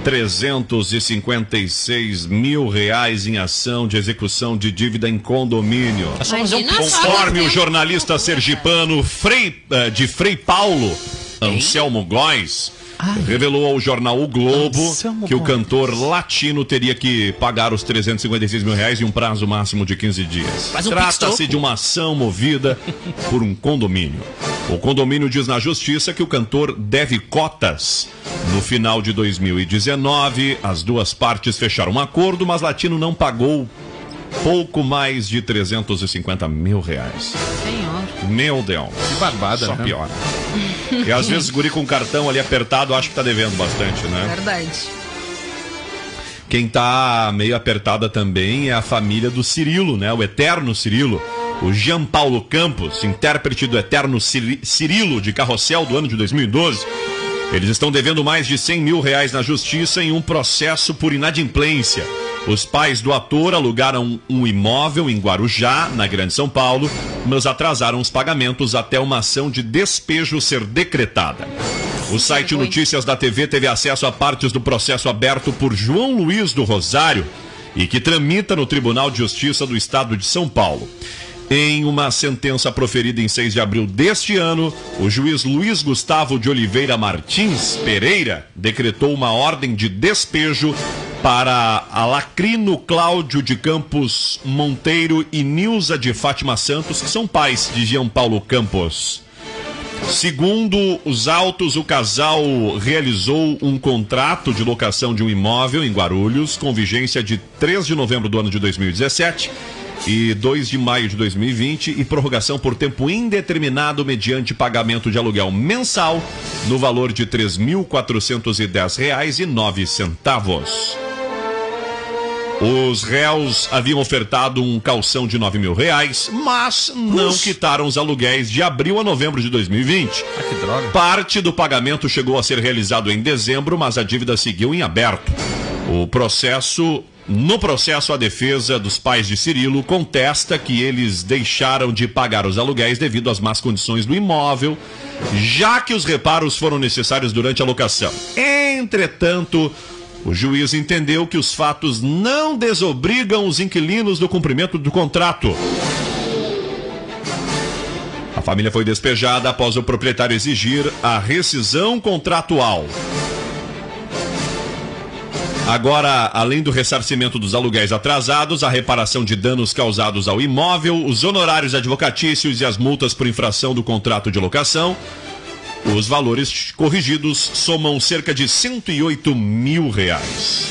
356 mil reais em ação de execução de dívida em condomínio. Imagina só, Conforme né? o jornalista sergipano Frei, eh, de Frei Paulo, Anselmo Góes, revelou ao jornal O Globo Anselmo que o cantor latino teria que pagar os 356 mil reais em um prazo máximo de 15 dias. Um Trata-se de uma ação movida por um condomínio. O condomínio diz na justiça que o cantor deve cotas. No final de 2019, as duas partes fecharam um acordo, mas Latino não pagou pouco mais de 350 mil reais. Senhor. Meu Deus. Que barbada, Só né? piora. E às vezes guri com cartão ali apertado, acho que tá devendo bastante, né? Verdade. Quem tá meio apertada também é a família do Cirilo, né? O eterno Cirilo. O Jean Paulo Campos, intérprete do eterno Ciri- Cirilo de Carrossel do ano de 2012. Eles estão devendo mais de 100 mil reais na justiça em um processo por inadimplência. Os pais do ator alugaram um imóvel em Guarujá, na Grande São Paulo, mas atrasaram os pagamentos até uma ação de despejo ser decretada. O site Notícias da TV teve acesso a partes do processo aberto por João Luiz do Rosário e que tramita no Tribunal de Justiça do Estado de São Paulo. Em uma sentença proferida em 6 de abril deste ano, o juiz Luiz Gustavo de Oliveira Martins Pereira decretou uma ordem de despejo para Alacrino Cláudio de Campos Monteiro e Nilza de Fátima Santos, que são pais de Jean Paulo Campos. Segundo os autos, o casal realizou um contrato de locação de um imóvel em Guarulhos com vigência de 3 de novembro do ano de 2017 e 2 de maio de 2020 e prorrogação por tempo indeterminado mediante pagamento de aluguel mensal no valor de R$ 3.410,09. Os réus haviam ofertado um calção de 9 mil reais, mas não quitaram os aluguéis de abril a novembro de 2020. Ah, que droga. Parte do pagamento chegou a ser realizado em dezembro, mas a dívida seguiu em aberto. O processo. No processo, a defesa dos pais de Cirilo contesta que eles deixaram de pagar os aluguéis devido às más condições do imóvel, já que os reparos foram necessários durante a locação. Entretanto, o juiz entendeu que os fatos não desobrigam os inquilinos do cumprimento do contrato. A família foi despejada após o proprietário exigir a rescisão contratual. Agora, além do ressarcimento dos aluguéis atrasados, a reparação de danos causados ao imóvel, os honorários advocatícios e as multas por infração do contrato de locação, os valores corrigidos somam cerca de 108 mil reais.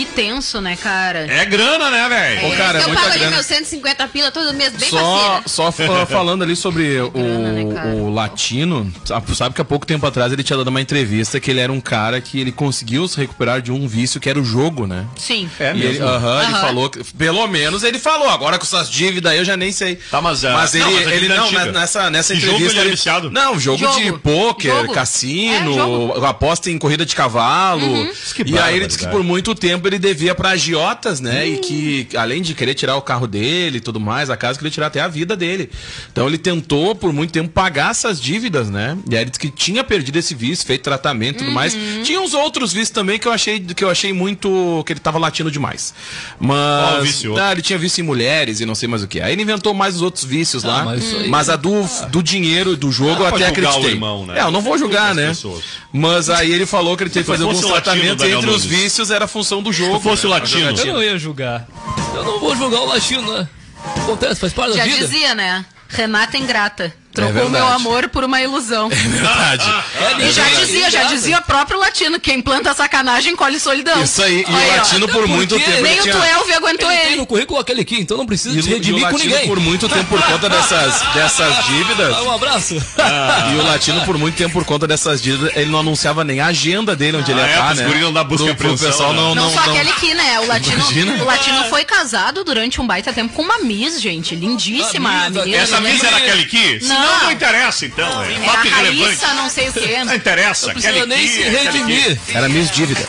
Que tenso, né, cara? É grana, né, velho? Ô, cara, é eu muita pago ali meus 150 pila todo mês, bem Só, só fa- falando ali sobre o, grana, né, cara? o latino, sabe que há pouco tempo atrás ele tinha dado uma entrevista que ele era um cara que ele conseguiu se recuperar de um vício que era o jogo, né? Sim. É E ele, mesmo. aham, ele Aham. falou, que- pelo menos ele falou, agora com essas dívidas aí eu já nem sei. Tá, mas, ah, mas ele, não, mas ele não, nessa, nessa Que jogo entrevista. ele viciado? Não, jogo, de Jogo. pôquer, Jogo. cassino, É, jogo. aposta em corrida de cavalo. Que E aí ele disse que por muito tempo ele devia pra agiotas, né? E que além de querer tirar o carro dele e tudo mais, a casa queria tirar até a vida dele. Então ele tentou por muito tempo pagar essas dívidas, né? E aí ele disse que tinha perdido esse vício, feito tratamento e tudo mais. Tinha uns outros vícios também que eu achei que eu achei muito que ele tava latindo demais. Mas vício? Ah, ele tinha vício em mulheres e não sei mais o que. Aí ele inventou mais os outros vícios lá. mas aí- Mas a do, do dinheiro do jogo eu Ah, até julgar o acreditei. irmão, né? É, eu não vou julgar, né? pessoas. Mas aí ele falou que ele teve que fazer alguns tratamentos Daniel entre os vícios era a função do jogo. Se fosse o né? latino. Eu não ia julgar. Eu não vou julgar o latino, né? Acontece, faz parte Já da vida. dizia, né? Renata ingrata. Trocou verdade. meu amor por uma ilusão. Verdade. É, E já verdade. dizia, já dizia o próprio latino, quem planta sacanagem colhe solidão. Isso aí. E Olha o ó. latino por muito tempo. Nem ele o Tuelve aguentou Ele tem ele. no currículo aquele aqui, então não precisa E, se redimir com latino ninguém. por muito tempo por conta dessas, dessas dívidas. Ah, Um abraço. E o latino por muito tempo por conta dessas dívidas, ele não anunciava nem a agenda dele onde ele Ah, ia é, estar, né? não dar busca apreensão, pessoal né? não, Não, não, só aquele que, né? O latino, Imagina. o latino foi casado durante um baita tempo com uma Miss, gente. Lindíssima. A A Miss, menina, Essa né? missa era aquele que? Se não, Não. não interessa, então. É Era fato irrelevante. Raíssa, não sei o quê. Não interessa. Não precisa nem se redimir. Era Miss Dívida.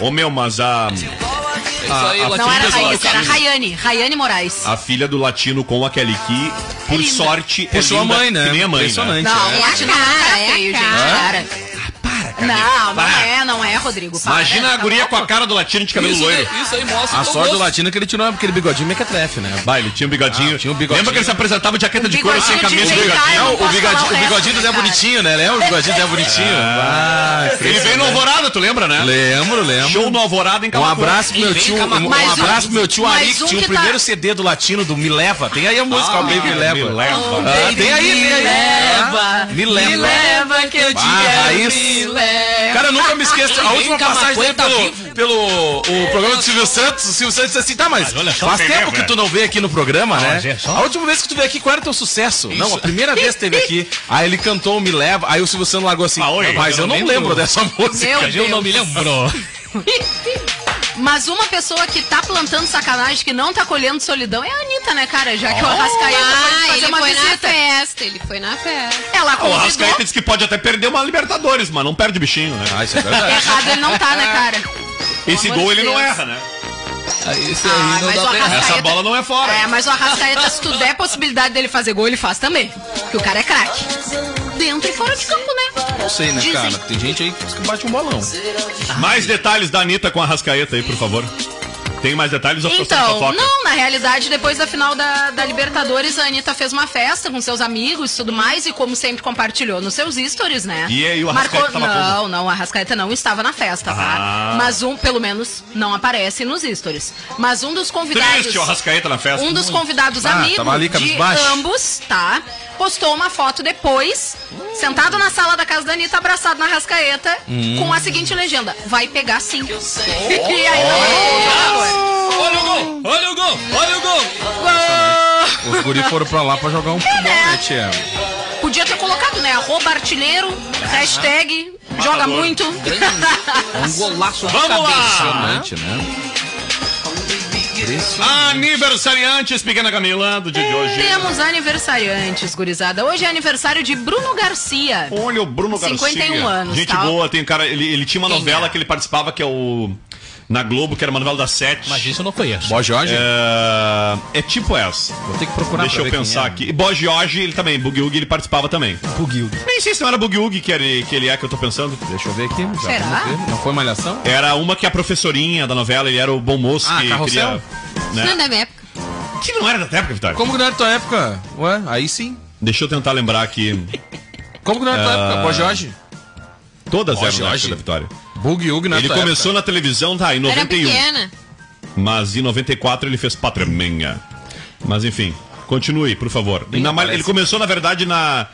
Ô meu, mas a, É a latino. Não era. Raíssa, era Rayane. Rayane Moraes. a filha do latino com a Kelly Key, por sorte, é a linda mãe, né? que nem a mãe, né? Não, é. latino não cara, é a cara. Não, não é, não é, Rodrigo. para. Imagina a guria com a cara do latino de cabelo Isso, loiro. aí- isso aí mostra A sorte do latino é que ele tirou aquele bigodinho mequetrefe, né? Vai, ele tinha um bigodinho. Ah, tinha um bigodinho. Lembra que ele se apresentava de jaqueta Um de couro sem camisa e Não, não o bigodinho, o bigodinho do Zé. Bonitinho, né? Lembra o bigodinho do Zé Bonitinho? Ah, Ele veio no Alvorada, tu lembra, né? Lembro, lembro. Show no Alvorada em Um Camacuã. abraço pro meu tio, um, um um- abraço pro meu tio Ari, que um tinha o tá- primeiro CD do latino do Me Leva. Tem aí a música, o Baby Me Leva. Me leva. Ah, tem aí, tem aí. leva, Ah, Me leva. Me leva que eu te Ah, quero, me sim. Leva. Cara, eu nunca me esqueço. A última passagem dele tá pelo, vivo. pelo o programa do Silvio Santos, o Silvio Santos disse assim, tá, mas, olha só faz tempo é, que tu não veio aqui no programa, né? mas é A última vez que tu veio aqui, qual era o teu sucesso? Não, a primeira vez que teve aqui, aí ele cantou Me Leva, aí o Silvio Santos largou assim, Ah, oi, mas eu eu não não lembro lembro. dessa música. Meu Eu não Deus. me lembro. Mas uma pessoa que tá plantando sacanagem, que não tá colhendo solidão, é a Anitta, né, cara? Já que o Arrascaeta foi Ah, fazer ele uma foi na visita. festa, ele foi na festa. Ela O convidou. Arrascaeta disse que pode até perder uma Libertadores, mas não perde bichinho, né? Ah, isso é verdade. Errado ele não tá, né, cara? Esse gol de ele não erra, né? Esse Ah, aí não dá pra errar. Essa bola não é fora. É, mas o Arrascaeta, se tu der possibilidade dele fazer gol, ele faz também. Porque o cara é craque. Dentro e fora de campo, né? Não sei, né, Dizem. cara? Tem gente aí que bate um bolão. Mais detalhes da Anitta com a Arrascaeta aí, por favor. Tem mais detalhes ou Então, não, na realidade, depois da final da, da Libertadores, a Anitta fez uma festa com seus amigos e tudo mais, e como sempre compartilhou nos seus stories, né? E aí, o Arrascaeta tava Não, não, a Arrascaeta não estava na festa, tá? Ah. Mas um, pelo menos, não aparece nos stories. Mas um dos convidados. Triste o Arrascaeta na festa. Um dos convidados Ah, amigos ali, de cabisbaixo. ambos, tá? Postou uma foto depois, sentado na sala da casa da Anitta, abraçado na rascaeta, Hum. com a seguinte legenda: Vai pegar sim. e aí, não Olha o gol! Olha o gol! Olha o gol! Os guri foram pra lá pra jogar um futebol, né, tia? Podia ter colocado, né? Arroba artilheiro, hashtag joga muito. Um golaço de Vamos lá! Impressionante, né? Aniversariantes, pequena Camila, do dia de hoje. Temos aniversariantes, gurizada. Hoje é aniversário de Bruno Garcia. Olha o Bruno Garcia. 51 anos, Gente tá? boa, tem um cara. Ele, ele tinha uma Quem novela é? que ele participava, que é o. Na Globo, que era uma novela das sete. Mas isso eu não conheço. Bó Jorge? É, é tipo essa. Vou ter que procurar Deixa pra eu ver quem pensar é. aqui. E Bo Jorge, ele também, Boogie Woogie, ele participava também. Bugil. Nem sei se não era Boogie Woogie que, ele, que ele é que eu tô pensando. Deixa eu ver aqui. já Será? ver. Não foi malhação? Era uma que é a professorinha da novela, ele era o bom moço Ah, que Carrossel? queria. Não é Né? da minha época. Que não era da tua época, Vitória. Como que não era da tua época? Ué, aí sim. Deixa eu tentar lembrar aqui. Como que não era da tua Ah. época? Bó Jorge? Todas Bo eram da época da Vitória. Bug Hug na Ele começou época. na televisão, tá, em Era 91. pequena. Mas em 94 ele fez Pátria Minha. Mas enfim, continue, por favor. Na ele começou, na verdade, na.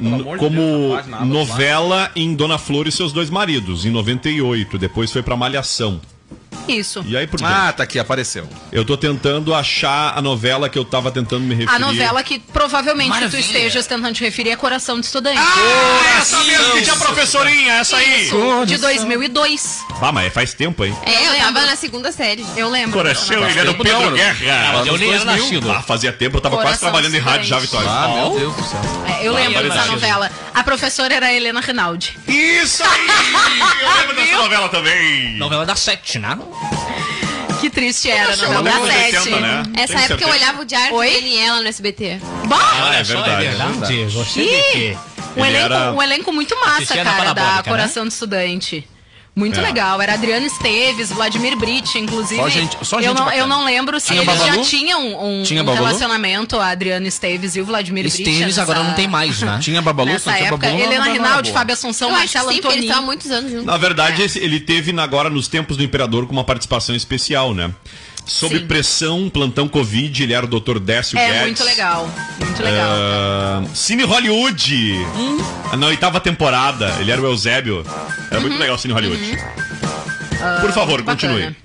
n- amor de como Deus, novela em Dona Flor e seus dois maridos, em 98. Depois foi pra Malhação. Isso. E aí por diante. Ah, tá aqui, apareceu. Eu tô tentando achar a novela que eu tava tentando me referir. A novela que provavelmente que tu estejas tentando te referir é Coração de Estudante. Ah, essa mesmo que tinha a professorinha, essa aí! Isso, de 2002. Ah, mas faz tempo, hein? É, eu lembro. tava na segunda série. Eu lembro. Coração, ele era o tempo Pedro Guerra. Eu nem era nascido. Ah, fazia tempo, eu tava quase Coração trabalhando em rádio já. Vitória. Ah, meu Deus do céu. É, eu lembro dessa novela. A professora era a Helena Rinaldi. Isso aí! Eu lembro dessa novela também. Novela da Sete, né? Que triste era, Nossa, novela da 80, Sete. né? Essa Tem época eu certeza. olhava o Diário Oi? de Daniela no SBT. Bah! Ah, é verdade. É verdade. Você Ih, vê que... Um Ele elenco, era- um elenco muito massa, Assistia cara, da Parabólica, Coração de Estudante. Muito É. legal. Era Adriano Esteves, Vladimir Brit, inclusive. Só gente- só eu, gente não, bacana. eu não lembro se Tinha eles já tinham um, Tinha um relacionamento, a Adriano Esteves e o Vladimir Brit. Esteves agora não tem mais, né? Tinha Babalu, Nessa só tinha época, Babalu. Helena não, não, não, Rinaldi. Fábio Assunção, Eu acho que Marcelo sim, porque eles Antoni. estavam há muitos anos juntos. Na verdade, esse- ele teve na- agora nos tempos do Imperador com uma participação especial, né? Sob Sim. pressão, plantão Covid, ele era o Dr. Décio É Guedes. muito legal. Muito legal. Ah, Cine Hollywood. Hum? Na oitava temporada, ele era o Eusébio. Era muito legal o Cine Hollywood. Por favor, Uhum. Bacana.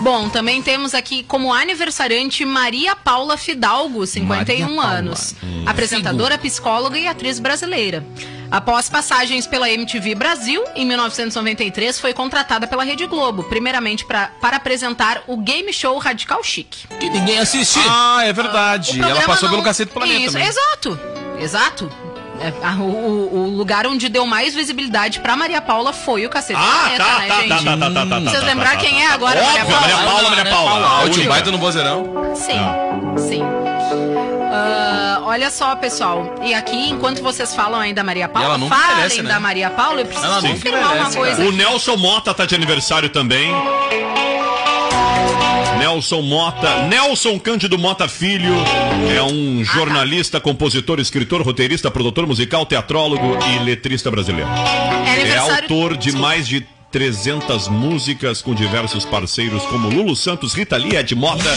Bom, também temos aqui como aniversariante Maria Paula Fidalgo, 51 Maria Paula. anos. Apresentadora, psicóloga e atriz brasileira. Após passagens pela MTV Brasil, em 1993 foi contratada pela Rede Globo, primeiramente pra, para apresentar o game show Radical Chic. Que ninguém assiste. Ah, é verdade. Ela passou não- pelo Cacete do Planeta Isso, também. exato. Exato. É, a- o, o- lugar onde deu mais visibilidade pra Maria Paula foi o Cacete Ah, Planeta, tá, né, tá, gente? tá, tá, tá, tá, tá, Vocês tá, lembrar tá, quem tá, é tá. agora, Óbvio, Maria Paula? Maria Paula, Maria Paula. Ah, A o tio única. baita no vozeirão. Sim, sim. Ah, olha só, pessoal. E aqui, enquanto vocês falam aí da Maria Paula, falem merece, né? da Maria Paula, eu preciso confirmar uma coisa. O Nelson Mota tá de aniversário também. Nelson Mota, Nelson Cândido Mota Filho, é um jornalista, compositor, escritor, roteirista, produtor musical, teatrólogo e letrista brasileiro. É É autor de mais de 300 músicas com diversos parceiros como Lulu Santos, Rita Lee, Ed Mota,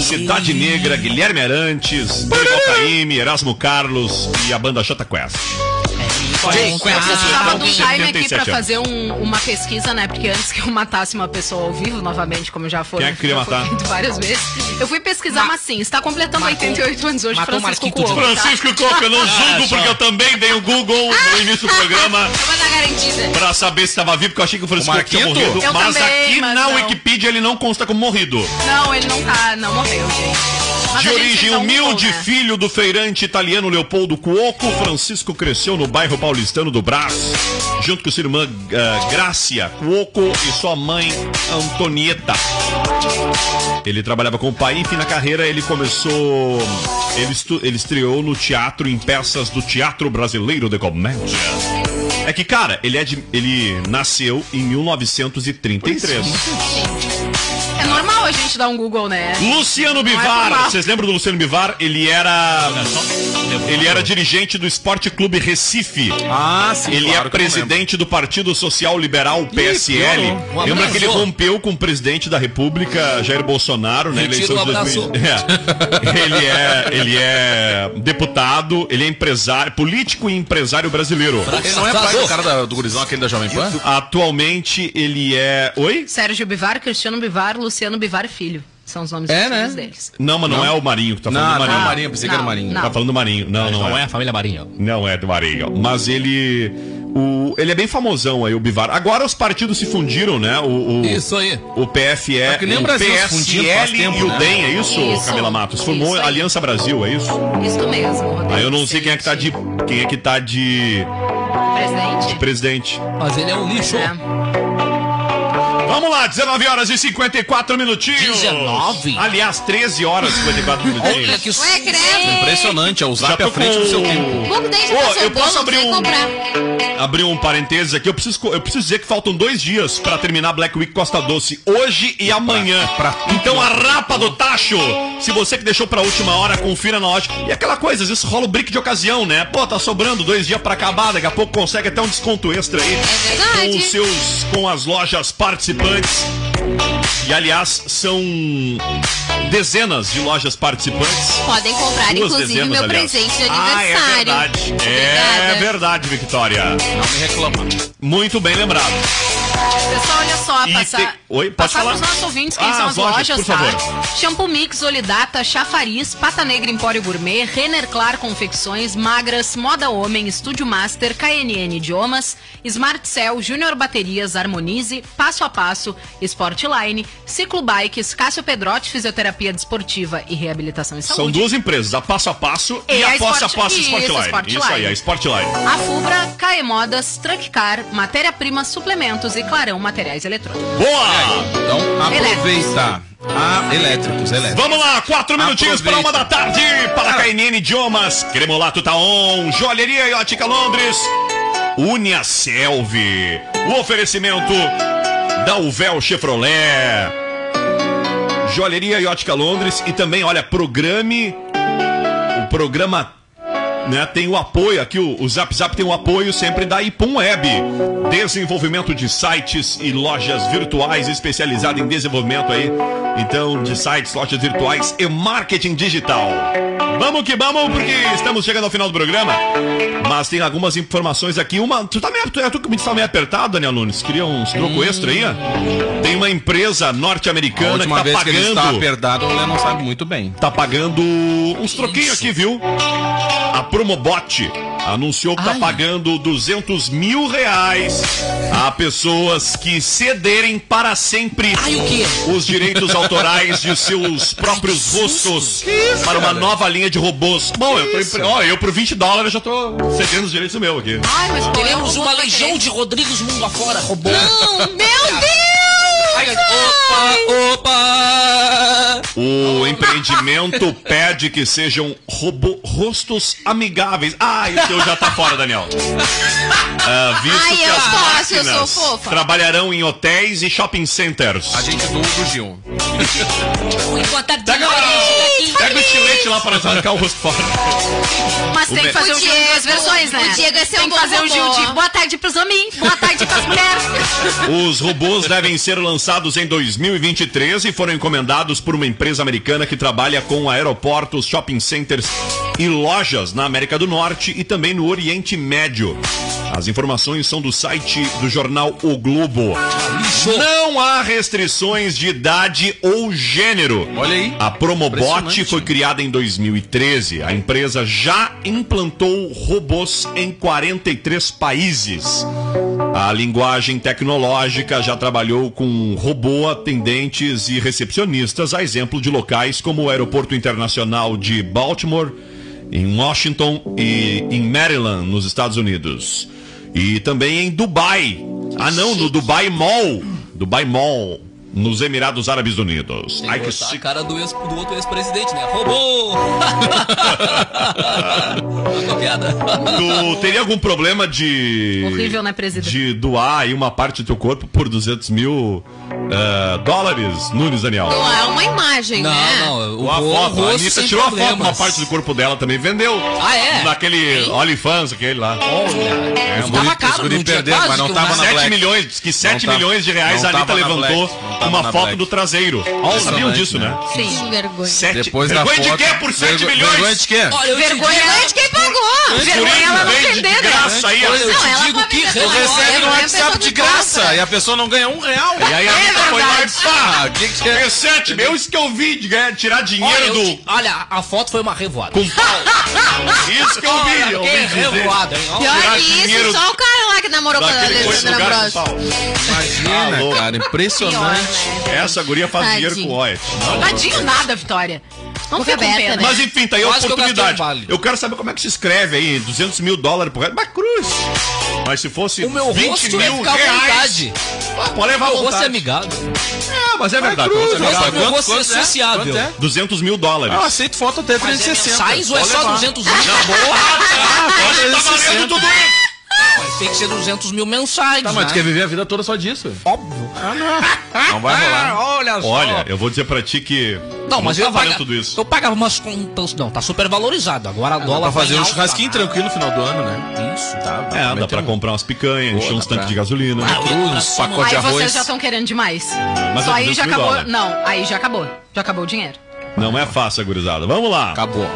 Cidade Negra, Guilherme Arantes, Dorival Caymmi, Erasmo Carlos e a banda Jota Quest. Eu precisava de um time aqui 77 pra fazer um- uma pesquisa, né? Porque antes que eu matasse uma pessoa ao vivo, novamente, como já foi, Quem é que queria matar? várias vezes, eu fui pesquisar, mas sim, está completando Matou- 88 anos hoje, Francisco tá? Francisco Coca, eu não julgo porque eu também dei o Google no início do programa pra saber se estava vivo, porque eu achei que o Francisco O Coca tinha morrido. Eu mas também, aqui mas na não. Wikipedia ele não consta como morrido. Não, ele não tá, não morreu, gente. De origem um humilde, né? filho do feirante italiano Leopoldo Cuoco, Francisco cresceu no bairro paulistano do Brás, junto com sua irmã ah, Grácia Cuoco e sua mãe Antonieta. Ele trabalhava com o pai, enfim, na carreira ele começou. Ele, estu- ele estreou no teatro em peças do Teatro Brasileiro de Comédia. É que, cara, ele, é de, ele nasceu em 1933. É a gente dar um Google, né? Luciano é Bivar, vocês lembram do Luciano Bivar? Ele era. Ele era dirigente do Esporte Clube Recife. Ah, sim. Ele claro é eu não presidente do Partido Social Liberal, PSL. Um Lembra que ele rompeu com o presidente da República, Jair Bolsonaro, na eleição de o abraço. 2000. É. Ele é, ele é deputado, ele é empresário, político e empresário brasileiro. Ele não é pai do cara da- do gurizão, aquele da Jovem Pan? Atualmente ele é. Oi? Sérgio Bivar, Cristiano Bivar, Luciano Bivar Filho. São os nomes É, dos né? filhos deles. Não, mas não, Não? é o Marinho que tá falando Não, do não é Marinho. o Marinho, pensei que era o Não, Marinho. não. Tá falando do Marinho. Não, não, Não é. é a família Marinho. Não é do Marinho. Mas ele. O, ele é bem famosão aí, o Bivar. Agora os partidos se fundiram, né? O, o, Isso aí. O PFE, É que nem o Brasil se fundiu faz PSL tempo, e o né? DEM, é isso, Isso. Camila Matos? Formou Isso. Aliança Brasil, é isso? Isso mesmo, Rodrigo. Aí eu não sei quem é que tá de. Quem é que tá de Presidente? presidente. Mas ele é um lixo. É. Vamos lá, 19 horas e 54 minutinhos. 19? Aliás, 13 horas e 54 minutinhos. Olha que Ué, credo. Impressionante, é o zap à frente com- do seu tempo. O Google daí já Ô, passou eu o posso abrir um- comprar. Abrir um parênteses aqui, eu preciso, eu preciso dizer que faltam dois dias pra terminar Black Week Costa Doce, hoje e amanhã. então a rapa do tacho, se você que deixou pra última hora, confira na loja. E aquela coisa, às vezes rola o brick de ocasião, né? Pô, tá sobrando dois dias pra acabar, daqui a pouco consegue até um desconto extra aí. É verdade. Com os seus, com as lojas participantes. E aliás, são dezenas de lojas participantes. Podem comprar, Duas inclusive, dezenas, meu aliás. presente de Ah, é aniversário. verdade. É Obrigada. verdade, Victoria. Não me reclama. Muito bem lembrado. Pessoal, olha só, E passar, tem- Oi, pode passar falar. pros nossos ouvintes quem Ah, são as as lojas, lojas, por tá? favor. Shampoo Mix, Olidata, Chafariz, Pata Negra Empório Gourmet, Renner Clar Confecções, Magras, Moda Homem, Estúdio Master, KNN Idiomas, Smart Cell, Júnior Baterias, Harmonize, Passo a Passo, Sportline, Ciclo Bikes, Cássio Pedrotti, Fisioterapia Desportiva e Reabilitação e São Saúde. duas empresas, a Passo a Passo e, E a a Passo a Passo Isso, Sportline. Sportline. Isso aí, a Sportline. A Fubra, Cae Modas, Truck Car, Matéria-Prima, Suplementos e Clarão Materiais Eletrônicos. Boa! Então aproveita. Ah, elétricos, elétricos. Vamos lá, quatro minutinhos para uma da tarde. Para KNN Idiomas, Cremolato Taon, Joalheria e Ótica Londres, Uniaselv, o oferecimento da Uvel Chevrolet, Joalheria e Ótica Londres e também, olha, programe, o programa né, tem o apoio aqui, o, o Zap Zap tem o apoio sempre da Ipum Web. Desenvolvimento de sites e lojas virtuais especializada em desenvolvimento aí. Então, de sites, lojas virtuais e marketing digital. Vamos que vamos, porque estamos chegando ao final do programa. Mas tem algumas informações aqui. Uma. Tu tá meio, tu, tu me tá meio apertado, Daniel Nunes? Queria uns troco extra aí? Tem uma empresa norte-americana que tá vez que ele está pagando. apertado, ele não sabe muito bem. Tá pagando uns troquinhos aqui, viu? A Promobot anunciou que tá pagando 200 mil reais a pessoas que cederem para sempre Ai, o quê? os direitos autorais de seus próprios rostos para uma nova linha de robôs. Bom, eu tô. Ó, eu por 20 dólares já tô cedendo os direitos meu aqui. Ai, mas Teremos uma legião de Rodrigos mundo afora, robô. Não, meu Deus! Ai, Opa, opa! O empreendimento pede que sejam robô, rostos amigáveis. Ah, o seu já tá fora, Daniel. Ah, visto Ai, que eu as posso, eu sou máquinas fofa. trabalharão em hotéis e shopping centers. A gente doou pro Gil. Pega, pega o estilete lá para arrancar o rosto fora. Mas tem que fazer o Gil em duas versões, né? O Diego é ser Tem um que fazer o Gil robô. de boa tarde pros homens, boa tarde pras mulheres. Os robôs devem ser lançados em 2023 e foram encomendados por uma empresa americana que trabalha com aeroportos, shopping centers e lojas na América do Norte e também no Oriente Médio. As informações são do site do jornal O Globo. Não há restrições de idade ou gênero. Olha aí. A Promobot foi criada em 2013. A empresa já implantou robôs em 43 países. A linguagem tecnológica já trabalhou com robô atendentes e recepcionistas, a exemplo de locais como o Aeroporto Internacional de Baltimore, em Washington e em Maryland, nos Estados Unidos. E também em Dubai. Ah, não, no Dubai Mall. Dubai Mall, nos Emirados Árabes Unidos. Ai, que Botar a cara do, ex- do outro ex-presidente, né? Piada. Tu teria algum problema de. Horrível, né, presidente? De doar aí uma parte do teu corpo por 200 mil eh, dólares, Nunes Daniel? Não, é uma imagem, Não, né? não, o, Uma o foto, a Anitta sem tirou a foto, uma problemas. parte do corpo dela também vendeu. Ah, é? Naquele OnlyFans, aquele lá. Olha, É, os tava caro, não perderam, quase mas não tava na 7 Black. milhões, diz que 7 tá- milhões de reais não a Anitta levantou não uma na foto Black. do traseiro. Vocês sabiam disso, né? né? Que vergonha. Sete... Depois da Vergonha foto. de quê por 7 Vergo- milhões? Vergonha de quê? Olha, Vergonha digo- de quem pagou. Vergonha ela não Vende de vender, né? graça aí. Olha, eu te ela digo que recebe no WhatsApp penso de graça e a pessoa não ganha um real. E aí a Anitta foi lá e verdade. pá! Que que é? É 7 mil, isso que eu vi de ganhar, tirar dinheiro do. olha, a foto foi uma revoada. Com pau. Isso que eu vi, eu vi revoada, hein? Olha. Pior que isso, só o cara lá que namorou com a Alessandra Ambrosio. Imagina, cara, impressionante. Essa guria faz Tadinho. dinheiro com o Oet. Tadinho nada, Vitória. Não Boca fica com aberta, pena. né? Mas enfim, tá aí a que eu gastei oportunidade. um vale. Eu quero saber como é que se escreve aí, 200 mil dólares por. Mas cruz! Mas se fosse O meu 20 rosto mil ficar à reais, vontade. ah, pode levar à O rosto é vontade. amigável. É, mas é verdade. cruz, rosto é. Meu quanto- rosto é quanto é? sociável. Quanto é? 200 mil dólares. Eu aceito foto até Mas é 360. mensais ou é Pode só levar. 200 mil? Tá valendo tudo isso! Mas tem que ser 200 mil mensais, Tá, mas né? tu quer viver a vida toda só disso? Óbvio. Não vai rolar. olha só. Olha, eu vou dizer pra ti que. Não, mas eu paga, tudo isso. Eu pagava umas contas. Não, tá super valorizado. Agora a Dá dólar pra fazer um churrasquinho tranquilo no final do ano, né? Isso. Tá, É, dá pra um- comprar umas picanhas, encher uns tanques pra- de gasolina. Ah, Cruz, pacote de Aí arroz. vocês já estão querendo demais. Mas Só aí 200 já acabou. dólares. Não, aí já acabou. Já acabou o dinheiro. Não é fácil, gurizada. Vamos lá. Acabou.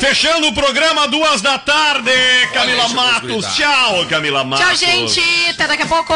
Fechando o programa, duas da tarde. Camila Matos. Tchau, Camila Matos. Tchau, gente. Até daqui a pouco.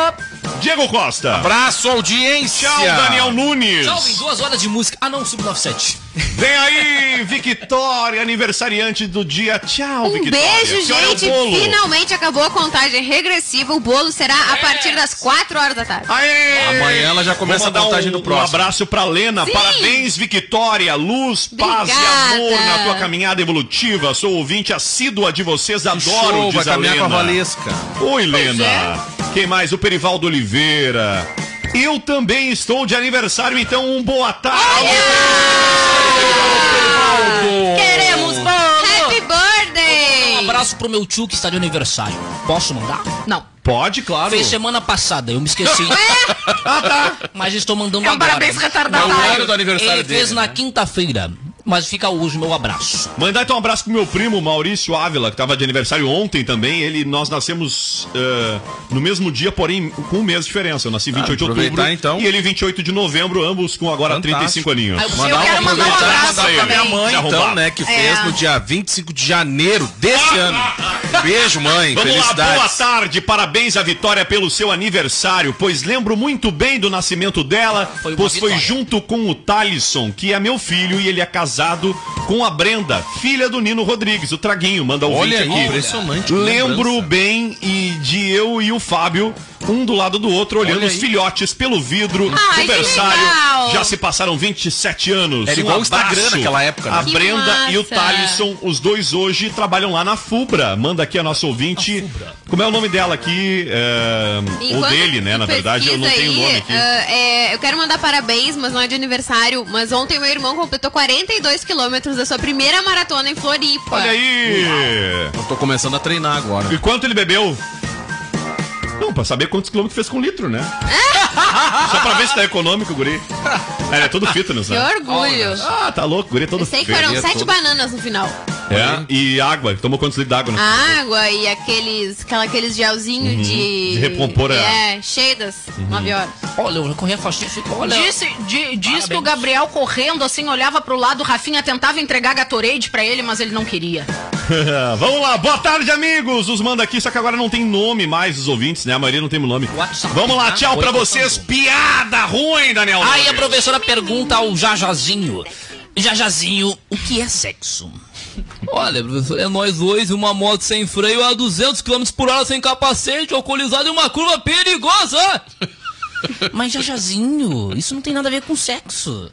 Diego Costa. Abraço, audiência. Tchau, Daniel Nunes. Tchau, em duas horas de música. Ah, não, Sub97. Vem aí, Victoria, aniversariante do dia. Tchau, Um Victoria. beijo, é o gente. Finalmente acabou a contagem regressiva. O bolo será a partir das 4 horas da tarde. Aê! Amanhã ela já começa a contagem um, do próximo. Um abraço pra Lena. Sim. Parabéns, Victoria. Luz, paz e Obrigada. amor na tua caminhada evolutiva. Sou ouvinte assídua de vocês. Adoro, Show, vai diz a caminhar com a Lena. Valesca. Oi, Lena. Quem mais? O Perivaldo Oliveira. Eu também estou de aniversário, então um boa tarde. Queremos bolo. Happy Um birthday! abraço pro meu tio que está de aniversário. Posso mandar? Não. Pode, claro. Fez semana passada, eu me esqueci. Ah, tá. Mas estou mandando É um agora. parabéns É o retardatário. ano do aniversário Ele dele. fez na né? quinta-feira. Mas fica hoje meu abraço. Mandar então um abraço pro meu primo Maurício Ávila, que tava de aniversário ontem também. Ele, nós nascemos eh, no mesmo dia, porém com um mês de diferença. Eu nasci 28 de outubro então. e ele 28 de novembro, ambos com agora Fantástico. 35 aninhos. Eu quero mandar um aproveitar e abraço mandar pra minha também. mãe, então, né? Que É. fez no dia 25 de janeiro desse ano. Beijo, mãe. Vamos lá, boa Felicidades. tarde, parabéns à Vitória pelo seu aniversário, pois lembro muito bem do nascimento dela, Foi pois foi vitória. junto com o Talisson, que é meu filho, e ele é casado com a Brenda, filha do Nino Rodrigues, o Traguinho, manda o Olha vídeo aí, aqui. impressionante. Lembro lembrança. bem e de eu e o Fábio um do lado do outro, olhando Olha os aí. filhotes pelo vidro Ai, legal. Já se passaram 27 anos. Era igual o Instagram naquela época, né? A Que Brenda e o massa. Thalisson, os dois hoje trabalham lá na Fubra. Manda aqui a nossa ouvinte. Como é o nome dela aqui? É, ou dele, né? Na verdade, eu não tenho o aí, nome aqui. ah, é, eu quero mandar parabéns, mas não é de aniversário. Mas ontem meu irmão completou 42 quilômetros da sua primeira maratona em Floripa. Olha aí! Eu tô começando a treinar agora. E quanto ele bebeu? Não, pra saber quantos quilômetros fez com litro, né? Só pra ver se tá econômico, guri. É, ele é todo fitness, Que né? orgulho. Ah, tá louco, guri é todo Eu sei que foram é sete bananas no final. É, e água. Tomou quantos litros d'água? Água e aqueles, aquela, aqueles gelzinhos de... Uhum. De recompor a- Uhum. É, cheio das 9 horas. Olha, eu corri a faixinha, ficou, olha. Disse, di- diz que o Gabriel correndo assim olhava pro lado, o Rafinha tentava entregar Gatorade pra ele, mas ele não queria. Vamos lá, boa tarde, amigos. Os manda aqui, só que agora não tem nome mais os ouvintes, né? A maioria não tem nome. WhatsApp, Vamos lá, tá? tchau pra Oi, vocês. Piada ruim, Daniel. Aí a professora pergunta ao Jajazinho. Jajazinho, o que é sexo? Olha, professor, é nós dois, uma moto sem freio a 200 km por hora sem capacete, alcoolizado em uma curva perigosa. Mas Jajazinho, isso não tem nada a ver com sexo.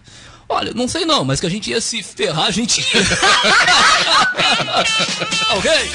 Olha, não sei não, mas que a gente ia se ferrar, a gente ia. ok?